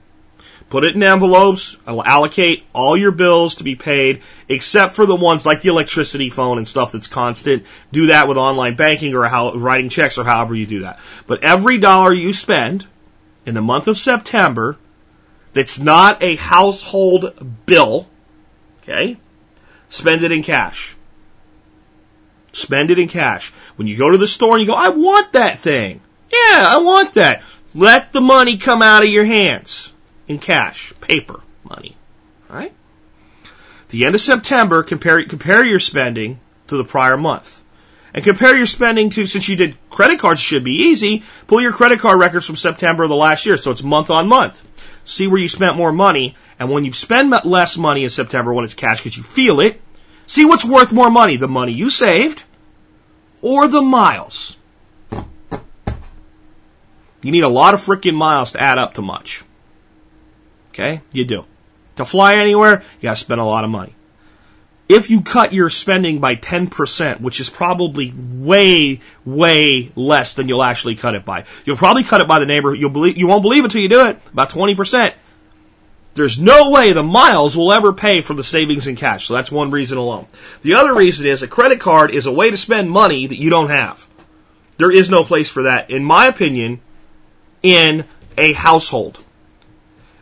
Speaker 2: Put it in envelopes. Allocate all your bills to be paid, except for the ones like the electricity phone and stuff that's constant. Do that with online banking or how, writing checks or however you do that. But every dollar you spend in the month of September that's not a household bill, okay, spend it in cash. Spend it in cash. When you go to the store and you go, I want that thing. Yeah, I want that. Let the money come out of your hands in cash, paper money. All right? The end of September, compare, compare your spending to the prior month. And compare your spending to, since you did credit cards should be easy, pull your credit card records from September of the last year, so it's month on month. See where you spent more money, and when you spend less money in September when it's cash because you feel it, see what's worth more money, the money you saved or the miles. You need a lot of freaking miles to add up to much. Okay? You do. To fly anywhere, you gotta spend a lot of money. If you cut your spending by 10%, which is probably way, way less than you'll actually cut it by. You'll probably cut it by the neighbor, you'll believe, you won't believe it until you do it, about 20%. There's no way the miles will ever pay for the savings in cash. So that's one reason alone. The other reason is a credit card is a way to spend money that you don't have. There is no place for that, in my opinion, in a household.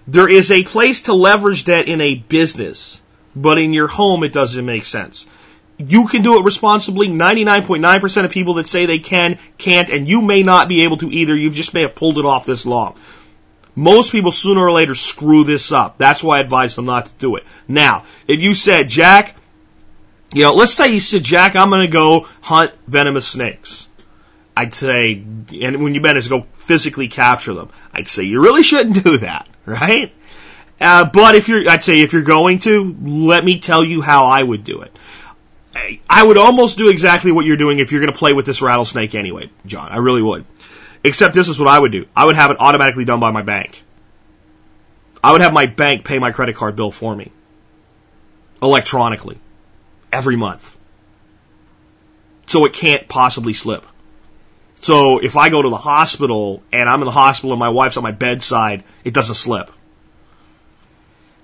Speaker 2: There is a place to leverage debt in a business, but in your home it doesn't make sense. You can do it responsibly. 99.9% of people that say they can, can't, and you may not be able to either. You just may have pulled it off this long. Most people sooner or later screw this up. That's why I advise them not to do it. Now, if you said, Jack, you know, let's say you said, Jack, I'm going to go hunt venomous snakes. I'd say, and when you better go physically capture them, I'd say you really shouldn't do that, <laughs> right? Uh, but if you're, I'd say if you're going to, let me tell you how I would do it. I would almost do exactly what you're doing if you're going to play with this rattlesnake anyway, John. I really would. Except this is what I would do. I would have it automatically done by my bank. I would have my bank pay my credit card bill for me. Electronically. Every month. So it can't possibly slip. So if I go to the hospital and I'm in the hospital and my wife's on my bedside, it doesn't slip.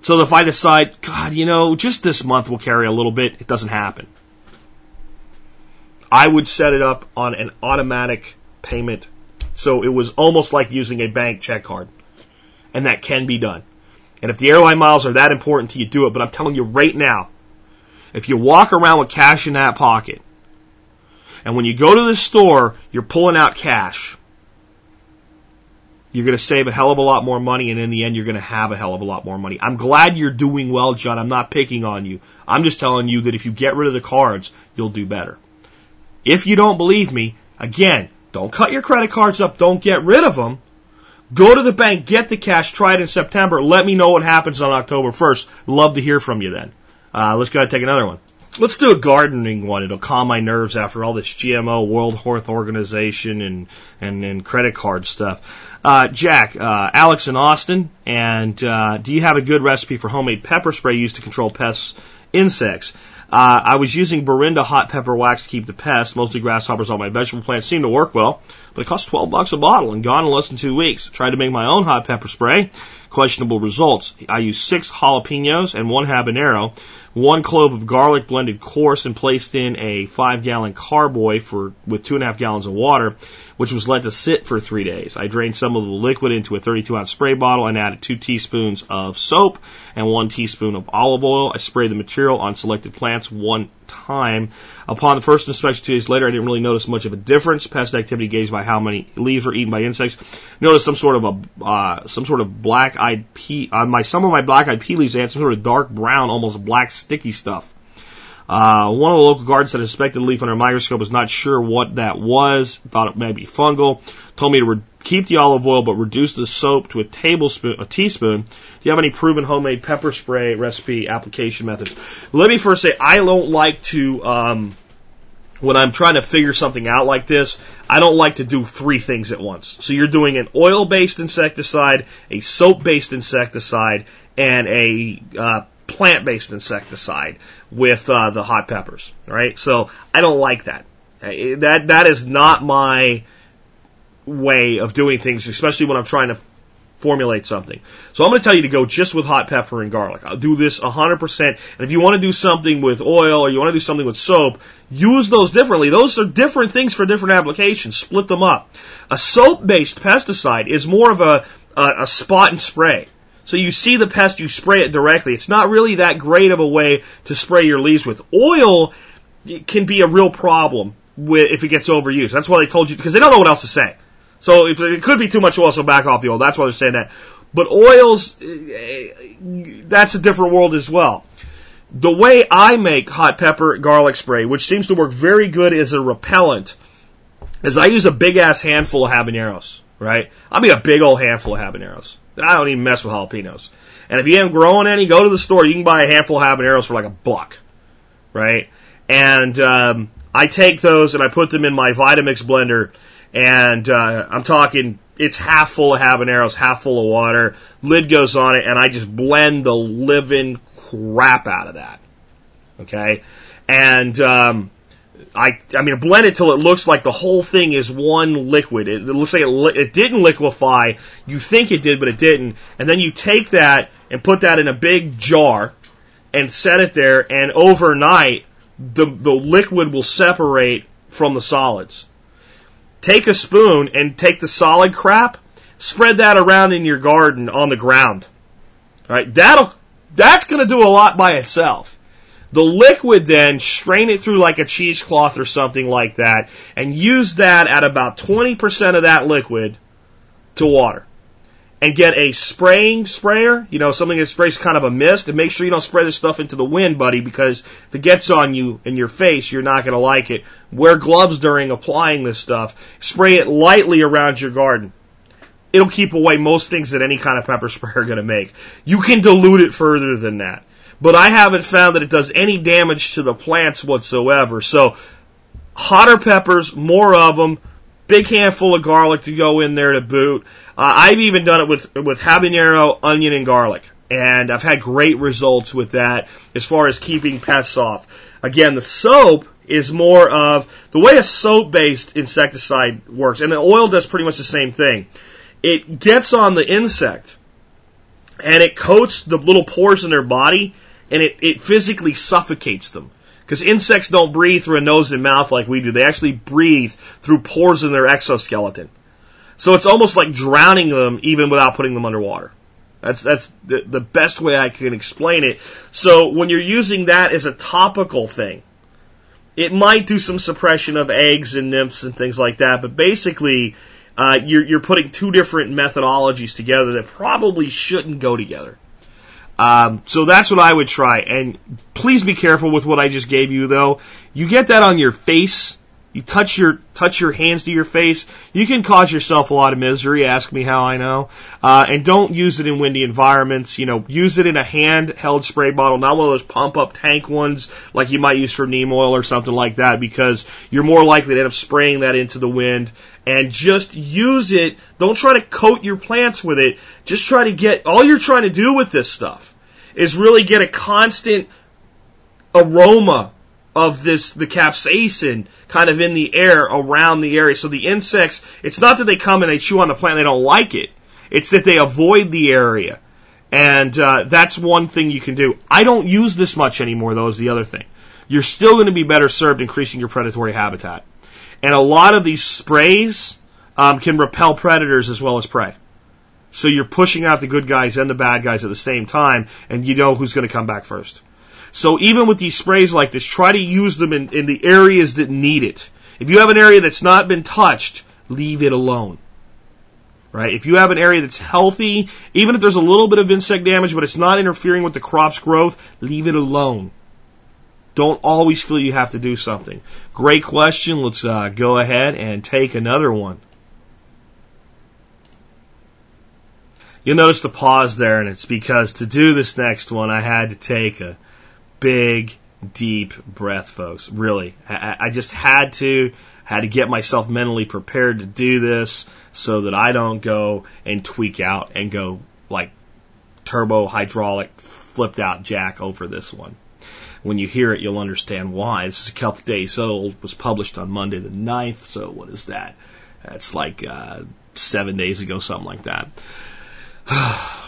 Speaker 2: So if I decide, God, you know, just this month we'll carry a little bit, it doesn't happen. I would set it up on an automatic payment. So it was almost like using a bank check card. And that can be done. And if the airline miles are that important to you, do it. But I'm telling you right now, if you walk around with cash in that pocket, and when you go to the store, you're pulling out cash, you're going to save a hell of a lot more money, and in the end, you're going to have a hell of a lot more money. I'm glad you're doing well, John. I'm not picking on you. I'm just telling you that if you get rid of the cards, you'll do better. If you don't believe me, again, don't cut your credit cards up. Don't get rid of them. Go to the bank, get the cash, try it in September. Let me know what happens on October 1st. Love to hear from you then. Uh, let's go ahead and take another one. Let's do a gardening one. It'll calm my nerves after all this GMO, World Health Organization, and and, and credit card stuff. Uh, Jack, uh, Alex in Austin, and uh, do you have a good recipe for homemade pepper spray used to control pests, insects? Uh, I was using Berinda hot pepper wax to keep the pests, mostly grasshoppers on my vegetable plants. Seemed to work well, but it cost 12 bucks a bottle and gone in less than two weeks. Tried to make my own hot pepper spray. Questionable results. I used six jalapenos and one habanero one clove of garlic blended coarse and placed in a five gallon carboy for with two and a half gallons of water, which was let to sit for three days. I drained some of the liquid into a 32 ounce spray bottle and added two teaspoons of soap and one teaspoon of olive oil. I sprayed the material on selected plants one time. Upon the first inspection two days later, I didn't really notice much of a difference. Pest activity gauged by how many leaves were eaten by insects. Noticed some sort of a uh, some sort of black-eyed pea on my some of my black-eyed pea leaves. They had some sort of dark brown, almost black sticky stuff. Uh, one of the local guards said a suspected leaf under a microscope was not sure what that was, thought it may be fungal, told me to re- keep the olive oil but reduce the soap to a tablespoon, a teaspoon. Do you have any proven homemade pepper spray recipe application methods? Let me first say I don't like to, um, when I'm trying to figure something out like this, I don't like to do three things at once. So you're doing an oil-based insecticide, a soap-based insecticide, and a uh, plant-based insecticide with uh, the hot peppers. Right? So I don't like that. That that is not my way of doing things, especially when I'm trying to formulate something. So I'm going to tell you to go just with hot pepper and garlic. I'll do this 100%. And if you want to do something with oil or you want to do something with soap, use those differently. Those are different things for different applications. Split them up. A soap-based pesticide is more of a, a, a spot and spray. So you see the pest, you spray it directly. It's not really that great of a way to spray your leaves with. Oil can be a real problem if it gets overused. That's why they told you, because they don't know what else to say. So if it could be too much oil, so back off the oil. That's why they're saying that. But oils, that's a different world as well. The way I make hot pepper garlic spray, which seems to work very good as a repellent, is I use a big ass handful of habaneros, right? I mean a big old handful of habaneros. I don't even mess with jalapenos. And if you haven't grown any, go to the store. You can buy a handful of habaneros for like a buck, right? And um, I take those and I put them in my Vitamix blender and uh, I'm talking it's half full of habaneros, half full of water. Lid goes on it, and I just blend the living crap out of that. Okay, and um, I I mean blend it till it looks like the whole thing is one liquid. It, it looks like it, li- it didn't liquefy. You think it did, but it didn't. And then you take that and put that in a big jar and set it there, and overnight the the liquid will separate from the solids take a spoon and take the solid crap, spread that around in your garden on the ground. All right, that'll that's going to do a lot by itself. The liquid then strain it through like a cheesecloth or something like that, and use that at about 20% of that liquid to water. And get a spraying sprayer, you know, something that sprays kind of a mist, and make sure you don't spray this stuff into the wind, buddy, because if it gets on you in your face, you're not going to like it. Wear gloves during applying this stuff. Spray it lightly around your garden. It'll keep away most things that any kind of pepper <laughs> spray are going to make. You can dilute it further than that. But I haven't found that it does any damage to the plants whatsoever. So, hotter peppers, more of them, big handful of garlic to go in there to boot. Uh, I've even done it with with habanero, onion, and garlic, and I've had great results with that as far as keeping pests off. Again, the soap is more of the way a soap-based insecticide works, and the oil does pretty much the same thing. It gets on the insect, and it coats the little pores in their body, and it, it physically suffocates them. Because insects don't breathe through a nose and mouth like we do. They actually breathe through pores in their exoskeleton. So it's almost like drowning them even without putting them underwater. That's that's the, the best way I can explain it. So when you're using that as a topical thing, it might do some suppression of eggs and nymphs and things like that. But basically, uh, you're you're putting two different methodologies together that probably shouldn't go together. Um, so that's what I would try. And please be careful with what I just gave you, though. You get that on your face you touch your touch your hands to your face. You can cause yourself a lot of misery. Ask me how I know. Uh, and don't use it in windy environments. You know, use it in a handheld spray bottle, not one of those pump up tank ones like you might use for neem oil or something like that, because you're more likely to end up spraying that into the wind. And just use it. Don't try to coat your plants with it. Just try to get all you're trying to do with this stuff is really get a constant aroma of this, the capsaicin kind of in the air around the area. So the insects, it's not that they come and they chew on the plant they don't like it. It's that they avoid the area. And uh, that's one thing you can do. I don't use this much anymore, though, is the other thing. You're still going to be better served increasing your predatory habitat. And a lot of these sprays um, can repel predators as well as prey. So you're pushing out the good guys and the bad guys at the same time, and you know who's going to come back first. So even with these sprays like this, try to use them in, in the areas that need it. If you have an area that's not been touched, leave it alone. Right? If you have an area that's healthy, even if there's a little bit of insect damage, but it's not interfering with the crop's growth, leave it alone. Don't always feel you have to do something. Great question. Let's uh, go ahead and take another one. You'll notice the pause there, and it's because to do this next one, I had to take a big, deep breath, folks. Really. I, I just had to, had to get myself mentally prepared to do this so that I don't go and tweak out and go like turbo hydraulic flipped out jack over this one. When you hear it, you'll understand why. This is a couple days old, was published on Monday the 9th, so what is that? That's like uh, seven days ago, something like that. <sighs>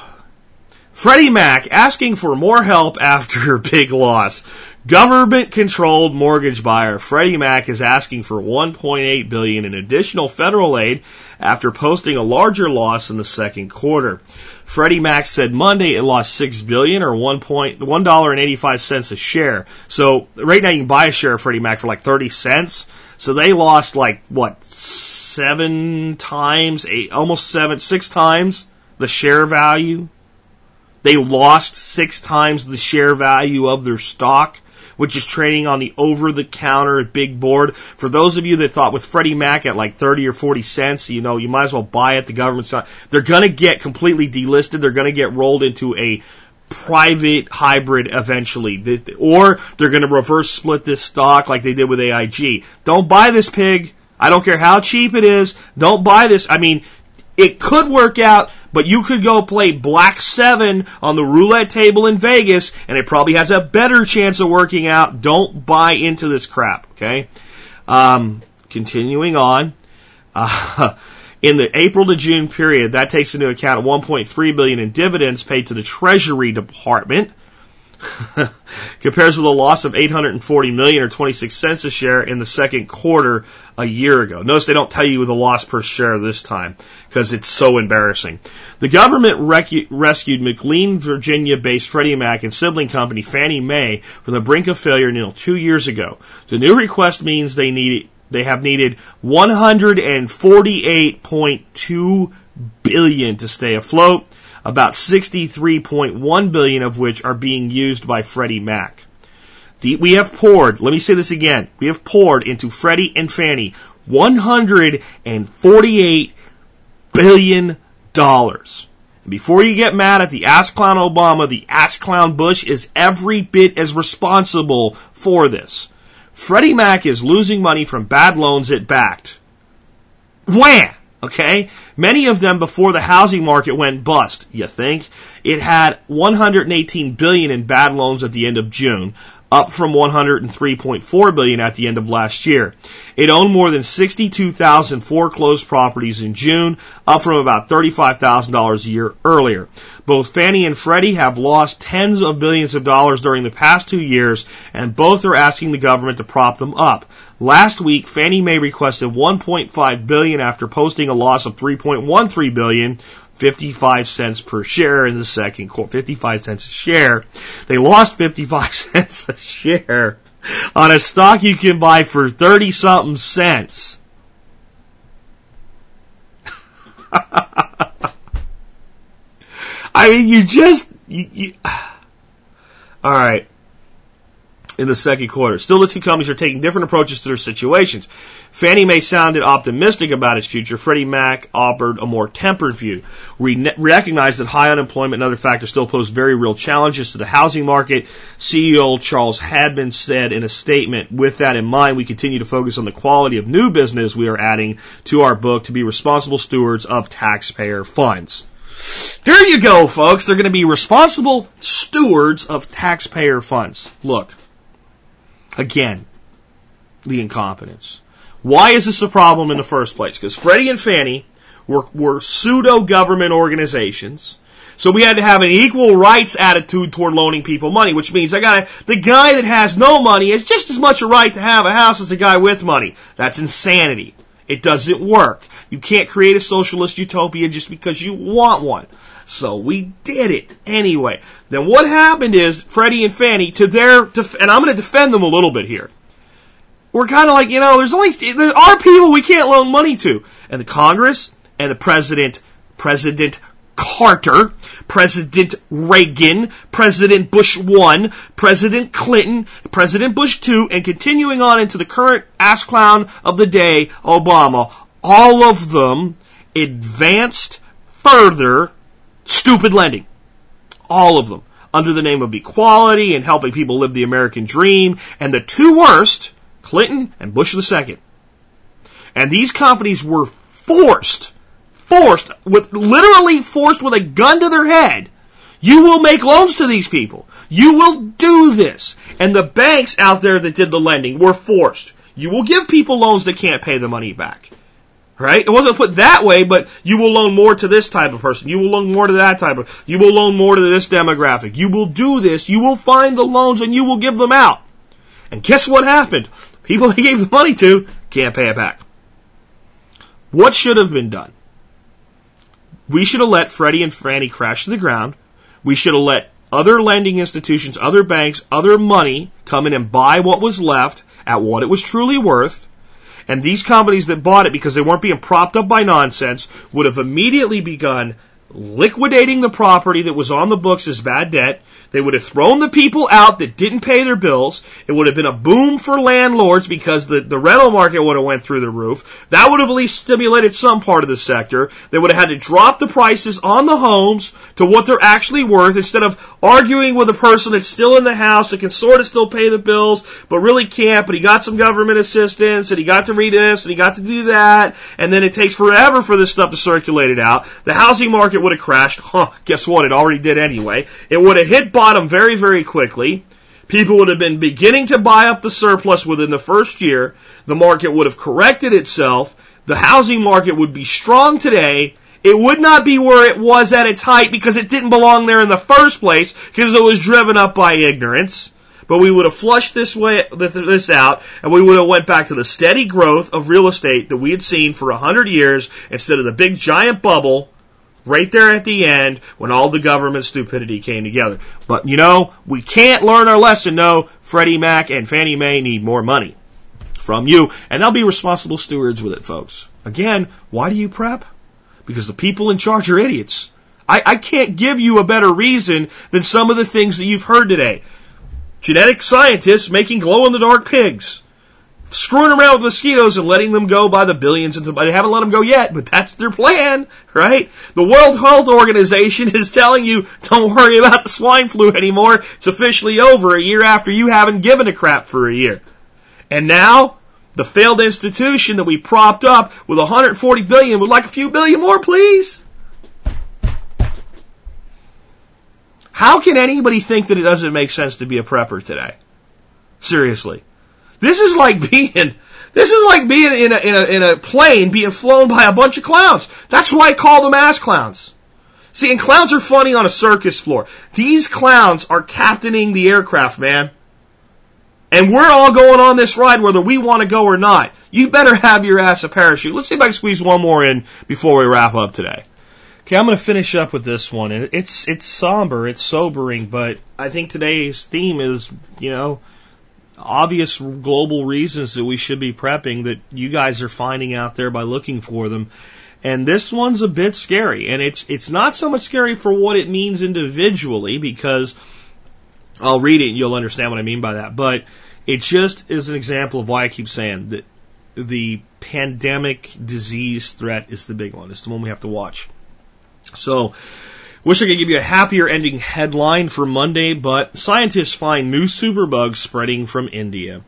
Speaker 2: Freddie Mac asking for more help after big loss. Government controlled mortgage buyer Freddie Mac is asking for 1.8 billion in additional federal aid after posting a larger loss in the second quarter. Freddie Mac said Monday it lost six billion or one point one dollar and eighty five cents a share. So right now you can buy a share of Freddie Mac for like thirty cents. So they lost like what seven times, eight, almost seven, six times the share value they lost six times the share value of their stock, which is trading on the over the counter big board. For those of you that thought with Freddie Mac at like 30 or 40 cents, you know, you might as well buy it. The government's not, they're going to get completely delisted. They're going to get rolled into a private hybrid eventually. Or they're going to reverse split this stock like they did with AIG. Don't buy this pig. I don't care how cheap it is. Don't buy this. I mean, it could work out, but you could go play Black 7 on the roulette table in Vegas, and it probably has a better chance of working out. Don't buy into this crap, okay? Um, continuing on. <laughs> Uh, in the April to June period, that takes into account 1.3 billion in dividends paid to the Treasury Department. <laughs> compares with a loss of 840 million or 26 cents a share in the second quarter a year ago. Notice they don't tell you the loss per share this time because it's so embarrassing. The government rec- rescued McLean, Virginia-based Freddie Mac and sibling company Fannie Mae from the brink of failure nearly two years ago. The new request means they need They have needed 148.2 billion to stay afloat, about 63.1 billion of which are being used by Freddie Mac. The, we have poured, let me say this again, we have poured into Freddie and Fannie 148 billion dollars. Before you get mad at the ass clown Obama, the ass clown Bush is every bit as responsible for this. Freddie Mac is losing money from bad loans it backed. Wham! Okay? Many of them before the housing market went bust, you think? It had 118 billion in bad loans at the end of June, up from 103.4 billion at the end of last year. It owned more than 62,000 foreclosed properties in June, up from about $35,000 a year earlier. Both Fannie and Freddie have lost tens of billions of dollars during the past two years, and both are asking the government to prop them up. Last week, Fannie Mae requested 1.5 billion after posting a loss of 3.13 billion 55 cents per share in the second quarter, 55 cents a share. They lost 55 <laughs> cents a share on a stock you can buy for 30 something cents. <laughs> I mean, you just, you, you, <sighs> all right in the second quarter. Still, the two companies are taking different approaches to their situations. Fannie Mae sounded optimistic about its future. Freddie Mac offered a more tempered view. We recognize that high unemployment and other factors still pose very real challenges to the housing market. CEO Charles Haldeman said in a statement, with that in mind, we continue to focus on the quality of new business we are adding to our book to be responsible stewards of taxpayer funds. There you go, folks. They're going to be responsible stewards of taxpayer funds. Look, Again, the incompetence. Why is this a problem in the first place? Because Freddie and Fannie were, were pseudo government organizations. So we had to have an equal rights attitude toward loaning people money, which means I got the guy that has no money has just as much a right to have a house as the guy with money. That's insanity. It doesn't work. You can't create a socialist utopia just because you want one. So we did it anyway. Then what happened is Freddie and Fannie, to their, def- and I'm going to defend them a little bit here. We're kind of like, you know, there's only, there are people we can't loan money to. And the Congress and the President, President Carter, President Reagan, President Bush 1, President Clinton, President Bush 2, and continuing on into the current ass clown of the day, Obama, all of them advanced further Stupid lending. All of them. Under the name of equality and helping people live the American dream. And the two worst, Clinton and Bush II. And these companies were forced, forced, with literally forced with a gun to their head. You will make loans to these people. You will do this. And the banks out there that did the lending were forced. You will give people loans that can't pay the money back. Right? It wasn't put that way, but you will loan more to this type of person. You will loan more to that type of, you will loan more to this demographic. You will do this. You will find the loans and you will give them out. And guess what happened? <laughs> People they gave the money to can't pay it back. What should have been done? We should have let Freddie and Fannie crash to the ground. We should have let other lending institutions, other banks, other money come in and buy what was left at what it was truly worth and these companies that bought it because they weren't being propped up by nonsense would have immediately begun liquidating the property that was on the books as bad debt. They would have thrown the people out that didn't pay their bills. It would have been a boom for landlords because the, the rental market would have went through the roof. That would have at least stimulated some part of the sector. They would have had to drop the prices on the homes to what they're actually worth instead of arguing with a person that's still in the house that can sort of still pay the bills, but really can't, but he got some government assistance and he got to read this and he got to do that. And then it takes forever for this stuff to circulate it out. The housing market would have crashed. Huh, guess what? It already did anyway. It would have hit bottom very, very quickly. People would have been beginning to buy up the surplus within the first year. The market would have corrected itself. The housing market would be strong today. It would not be where it was at its height because it didn't belong there in the first place because it was driven up by ignorance. But we would have flushed this way, this out, and we would have went back to the steady growth of real estate that we had seen for a hundred years instead of the big giant bubble right there at the end when all the government stupidity came together. But you know, we can't learn our lesson. No, Freddie Mac and Fannie Mae need more money. from you, and they'll be responsible stewards with it, folks. Again, why do you prep? Because the people in charge are idiots. I, I can't give you a better reason than some of the things that you've heard today. Genetic scientists making glow in the dark pigs screwing around with mosquitoes and letting them go by the billions. And they haven't let them go yet, but that's their plan, right? The World Health Organization <laughs> is telling you, don't worry about the swine flu anymore. It's officially over a year after you haven't given a crap for a year. And now, the failed institution that we propped up with 140 billion would like a few billion more, please. How can anybody think that it doesn't make sense to be a prepper today? Seriously. This is like being, this is like being in a, in a, in a plane being flown by a bunch of clowns. That's why I call them ass clowns. See, and clowns are funny on a circus floor. These clowns are captaining the aircraft, man. And we're all going on this ride whether we want to go or not. You better have your ass a parachute. Let's see if I can squeeze one more in before we wrap up today. Okay, I'm going to finish up with this one. It's it's somber, it's sobering, but I think today's theme is, you know, obvious global reasons that we should be prepping that you guys are finding out there by looking for them. And this one's a bit scary. And it's, it's not so much scary for what it means individually because I'll read it and you'll understand what I mean by that. But it just is an example of why I keep saying that the pandemic disease threat is the big one. It's the one we have to watch. So, Wish I could give you a happier ending headline for Monday, but scientists find new superbug spreading from India.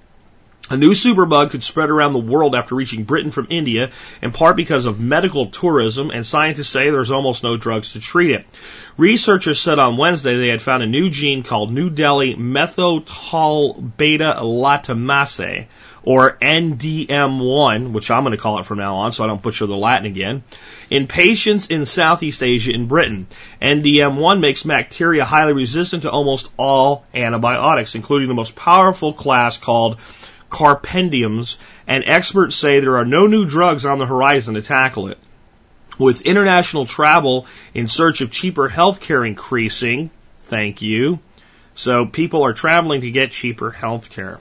Speaker 2: A new superbug could spread around the world after reaching Britain from India, in part because of medical tourism, and scientists say there's almost no drugs to treat it. Researchers said on Wednesday they had found a new gene called New Delhi methotol beta lactamase, or NDM1, which I'm going to call it from now on so I don't butcher the Latin again, in patients in Southeast Asia and Britain. NDM1 makes bacteria highly resistant to almost all antibiotics, including the most powerful class called carpendiums, and experts say there are no new drugs on the horizon to tackle it. With international travel in search of cheaper healthcare increasing, thank you, so people are traveling to get cheaper healthcare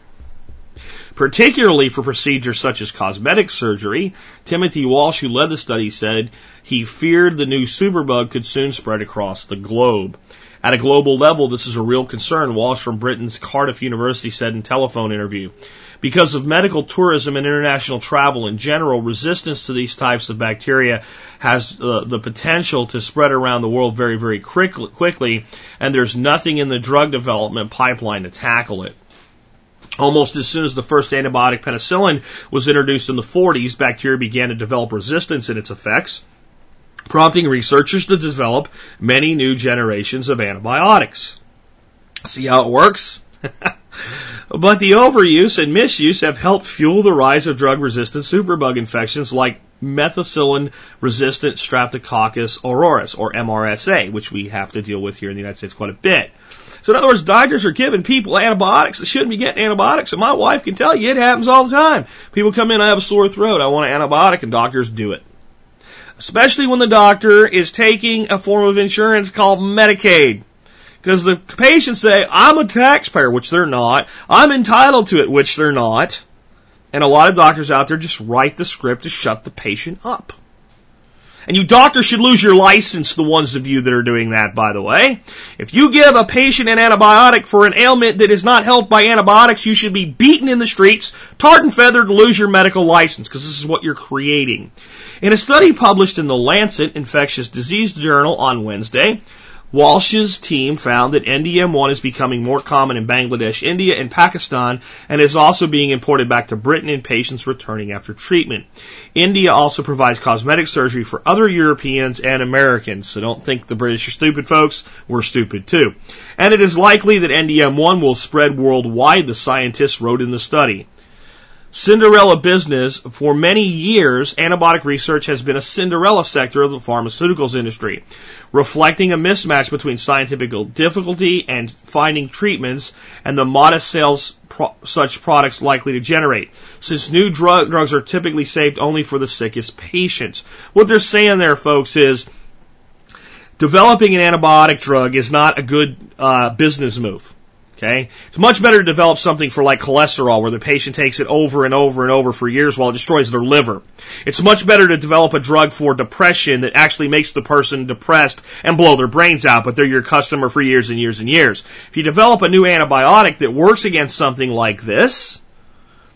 Speaker 2: particularly for procedures such as cosmetic surgery. Timothy Walsh, who led the study, said he feared the new superbug could soon spread across the globe. At a global level, this is a real concern, Walsh from Britain's Cardiff University said in a telephone interview. Because of medical tourism and international travel in general, resistance to these types of bacteria has uh, the potential to spread around the world very, very quickly, and there's nothing in the drug development pipeline to tackle it. Almost as soon as the first antibiotic penicillin was introduced in the 40s, bacteria began to develop resistance in its effects, prompting researchers to develop many new generations of antibiotics. See how it works? <laughs> but the overuse and misuse have helped fuel the rise of drug resistant superbug infections like methicillin resistant streptococcus aureus or MRSA, which we have to deal with here in the United States quite a bit. So in other words, doctors are giving people antibiotics that shouldn't be getting antibiotics. And my wife can tell you it happens all the time. People come in, I have a sore throat, I want an antibiotic, and doctors do it. Especially when the doctor is taking a form of insurance called Medicaid. Because the patients say, I'm a taxpayer, which they're not. I'm entitled to it, which they're not. And a lot of doctors out there just write the script to shut the patient up. And you doctors should lose your license, the ones of you that are doing that, by the way. If you give a patient an antibiotic for an ailment that is not helped by antibiotics, you should be beaten in the streets, tarred and feathered, to lose your medical license, because this is what you're creating. In a study published in the Lancet Infectious Disease Journal on Wednesday, Walsh's team found that NDM1 is becoming more common in Bangladesh, India, and Pakistan, and is also being imported back to Britain in patients returning after treatment. India also provides cosmetic surgery for other Europeans and Americans, so don't think the British are stupid, folks. We're stupid too. And it is likely that NDM1 will spread worldwide, the scientists wrote in the study. Cinderella business. For many years, antibiotic research has been a Cinderella sector of the pharmaceuticals industry, reflecting a mismatch between scientific difficulty and finding treatments and the modest sales pro- such products likely to generate. Since new drug- drugs are typically saved only for the sickest patients. What they're saying there, folks, is developing an antibiotic drug is not a good uh, business move. Okay? It's much better to develop something for like cholesterol where the patient takes it over and over and over for years while it destroys their liver. It's much better to develop a drug for depression that actually makes the person depressed and blow their brains out, but they're your customer for years and years and years. If you develop a new antibiotic that works against something like this,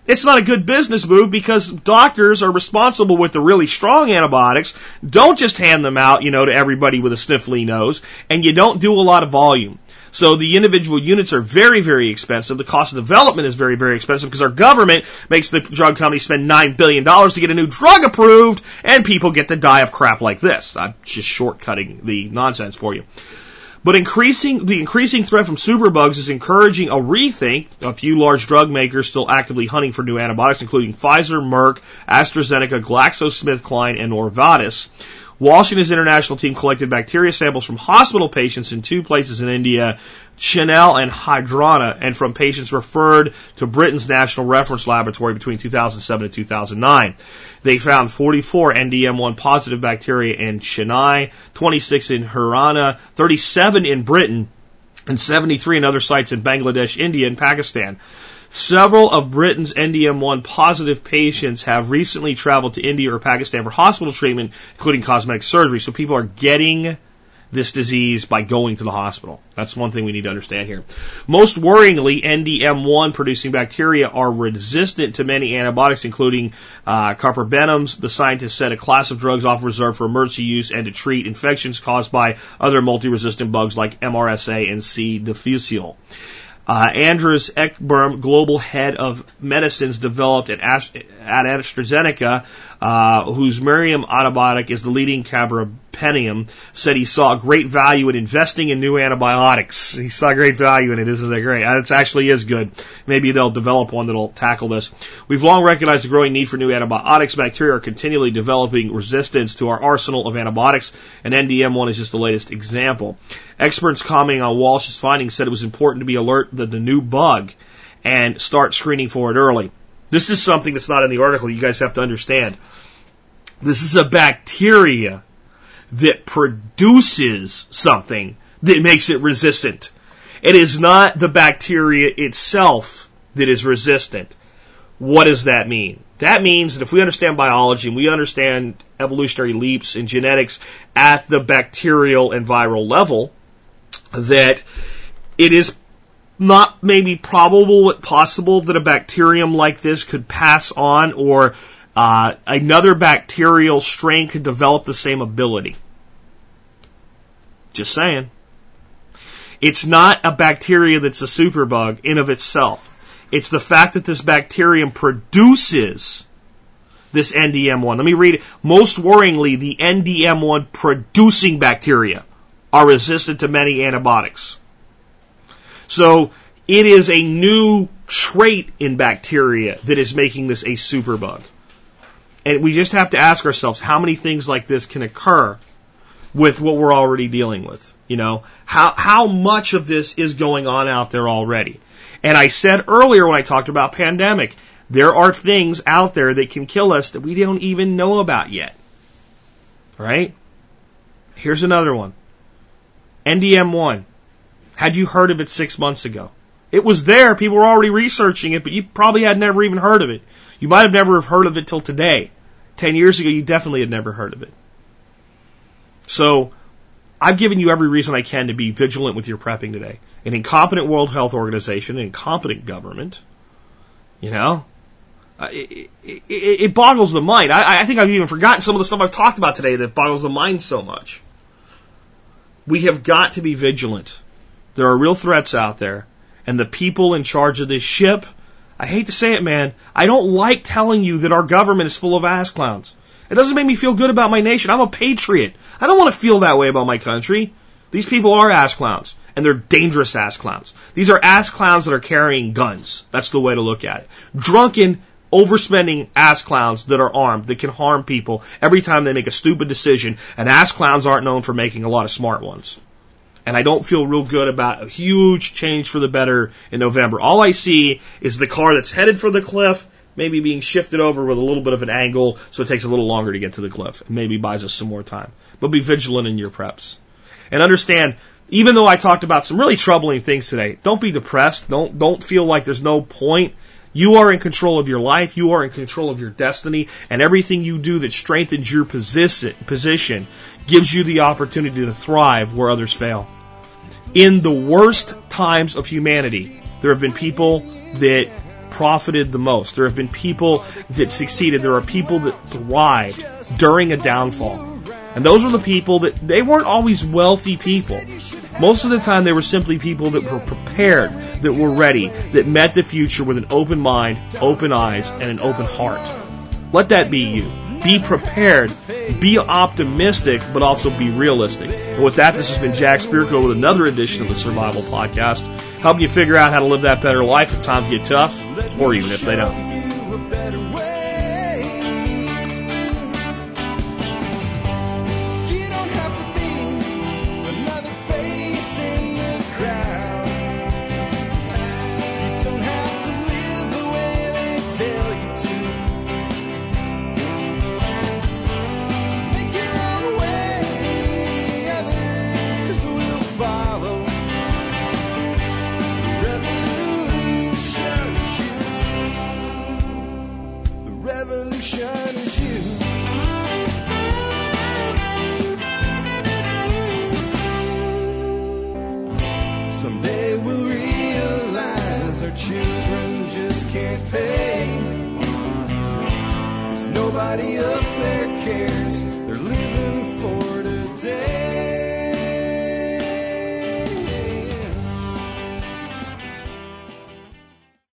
Speaker 2: it's not a good business move because doctors are responsible with the really strong antibiotics. Don't just hand them out, you know, to everybody with a sniffly nose, and you don't do a lot of volume. So the individual units are very, very expensive. The cost of development is very, very expensive because our government makes the drug company spend $9 billion to get a new drug approved and people get to die of crap like this. I'm just shortcutting the nonsense for you. But increasing the increasing threat from superbugs is encouraging a rethink. A few large drug makers still actively hunting for new antibiotics, including Pfizer, Merck, AstraZeneca, GlaxoSmithKline, and Novartis. His international team collected bacteria samples from hospital patients in two places in India, Chennai and Haryana, and from patients referred to Britain's National Reference Laboratory between 2007 and 2009. They found 44 NDM1 positive bacteria in Chennai, 26 in Haryana, 37 in Britain, and 73 in other sites in Bangladesh, India, and Pakistan. Several of Britain's NDM1 positive patients have recently traveled to India or Pakistan for hospital treatment, including cosmetic surgery. So people are getting this disease by going to the hospital. That's one thing we need to understand here. Most worryingly, NDM1 producing bacteria are resistant to many antibiotics, including uh, carbapenems. The scientists said a class of drugs often reserved for emergency use and to treat infections caused by other multi-resistant bugs like MRSA and C. difficile. Uh, Andreas Ekberg, global head of medicines developed at, Ast- at AstraZeneca, uh, whose Merrem antibiotic is the leading carbapenem, said he saw great value in investing in new antibiotics. He saw great value in it. Isn't that great? It actually is good. Maybe they'll develop one that'll tackle this. We've long recognized the growing need for new antibiotics. Bacteria are continually developing resistance to our arsenal of antibiotics, and NDM1 is just the latest example. Experts commenting on Walsh's findings said it was important to be alert that the new bug and start screening for it early. This is something that's not in the article. You guys have to understand. This is a bacteria that produces something that makes it resistant. It is not the bacteria itself that is resistant. What does that mean? That means that if we understand biology and we understand evolutionary leaps in genetics at the bacterial and viral level, that it is not maybe probable but possible that a bacterium like this could pass on or uh, another bacterial strain could develop the same ability. Just saying. It's not a bacteria that's a superbug in of itself. It's the fact that this bacterium produces this NDM1. Let me read it. Most worryingly, the NDM1 producing bacteria are resistant to many antibiotics. So it is a new trait in bacteria that is making this a superbug. And we just have to ask ourselves how many things like this can occur with what we're already dealing with. You know, how, how much of this is going on out there already? And I said earlier when I talked about pandemic, there are things out there that can kill us that we don't even know about yet. Right? Here's another one. NDM1. Had you heard of it six months ago? It was there. People were already researching it, but you probably had never even heard of it. You might have never have heard of it till today. Ten years ago, you definitely had never heard of it. So, I've given you every reason I can to be vigilant with your prepping today. An incompetent World Health Organization, an incompetent government, you know, uh, it, it, it, boggles the mind. I, I think I've even forgotten some of the stuff I've talked about today that boggles the mind so much. We have got to be vigilant. There are real threats out there, and the people in charge of this ship, I hate to say it, man, I don't like telling you that our government is full of ass clowns. It doesn't make me feel good about my nation. I'm a patriot. I don't want to feel that way about my country. These people are ass clowns, and they're dangerous ass clowns. These are ass clowns that are carrying guns. That's the way to look at it. Drunken, overspending ass clowns that are armed, that can harm people every time they make a stupid decision, and ass clowns aren't known for making a lot of smart ones. And I don't feel real good about a huge change for the better in November. All I see is the car that's headed for the cliff, maybe being shifted over with a little bit of an angle, so it takes a little longer to get to the cliff, and maybe buys us some more time. But be vigilant in your preps. And understand, even though I talked about some really troubling things today, don't be depressed. Don't, don't feel like there's no point. You are in control of your life. You are in control of your destiny and everything you do that strengthens your position, position gives you the opportunity to thrive where others fail. In the worst times of humanity, there have been people that profited the most. There have been people that succeeded. There are people that thrived during a downfall. And those were the people that they weren't always wealthy people. Most of the time they were simply people that were prepared, that were ready, that met the future with an open mind, open eyes, and an open heart. Let that be you. Be prepared, be optimistic, but also be realistic. And with that, this has been Jack Spirko with another edition of the Survival Podcast, helping you figure out how to live that better life if times get tough, or even if they don't.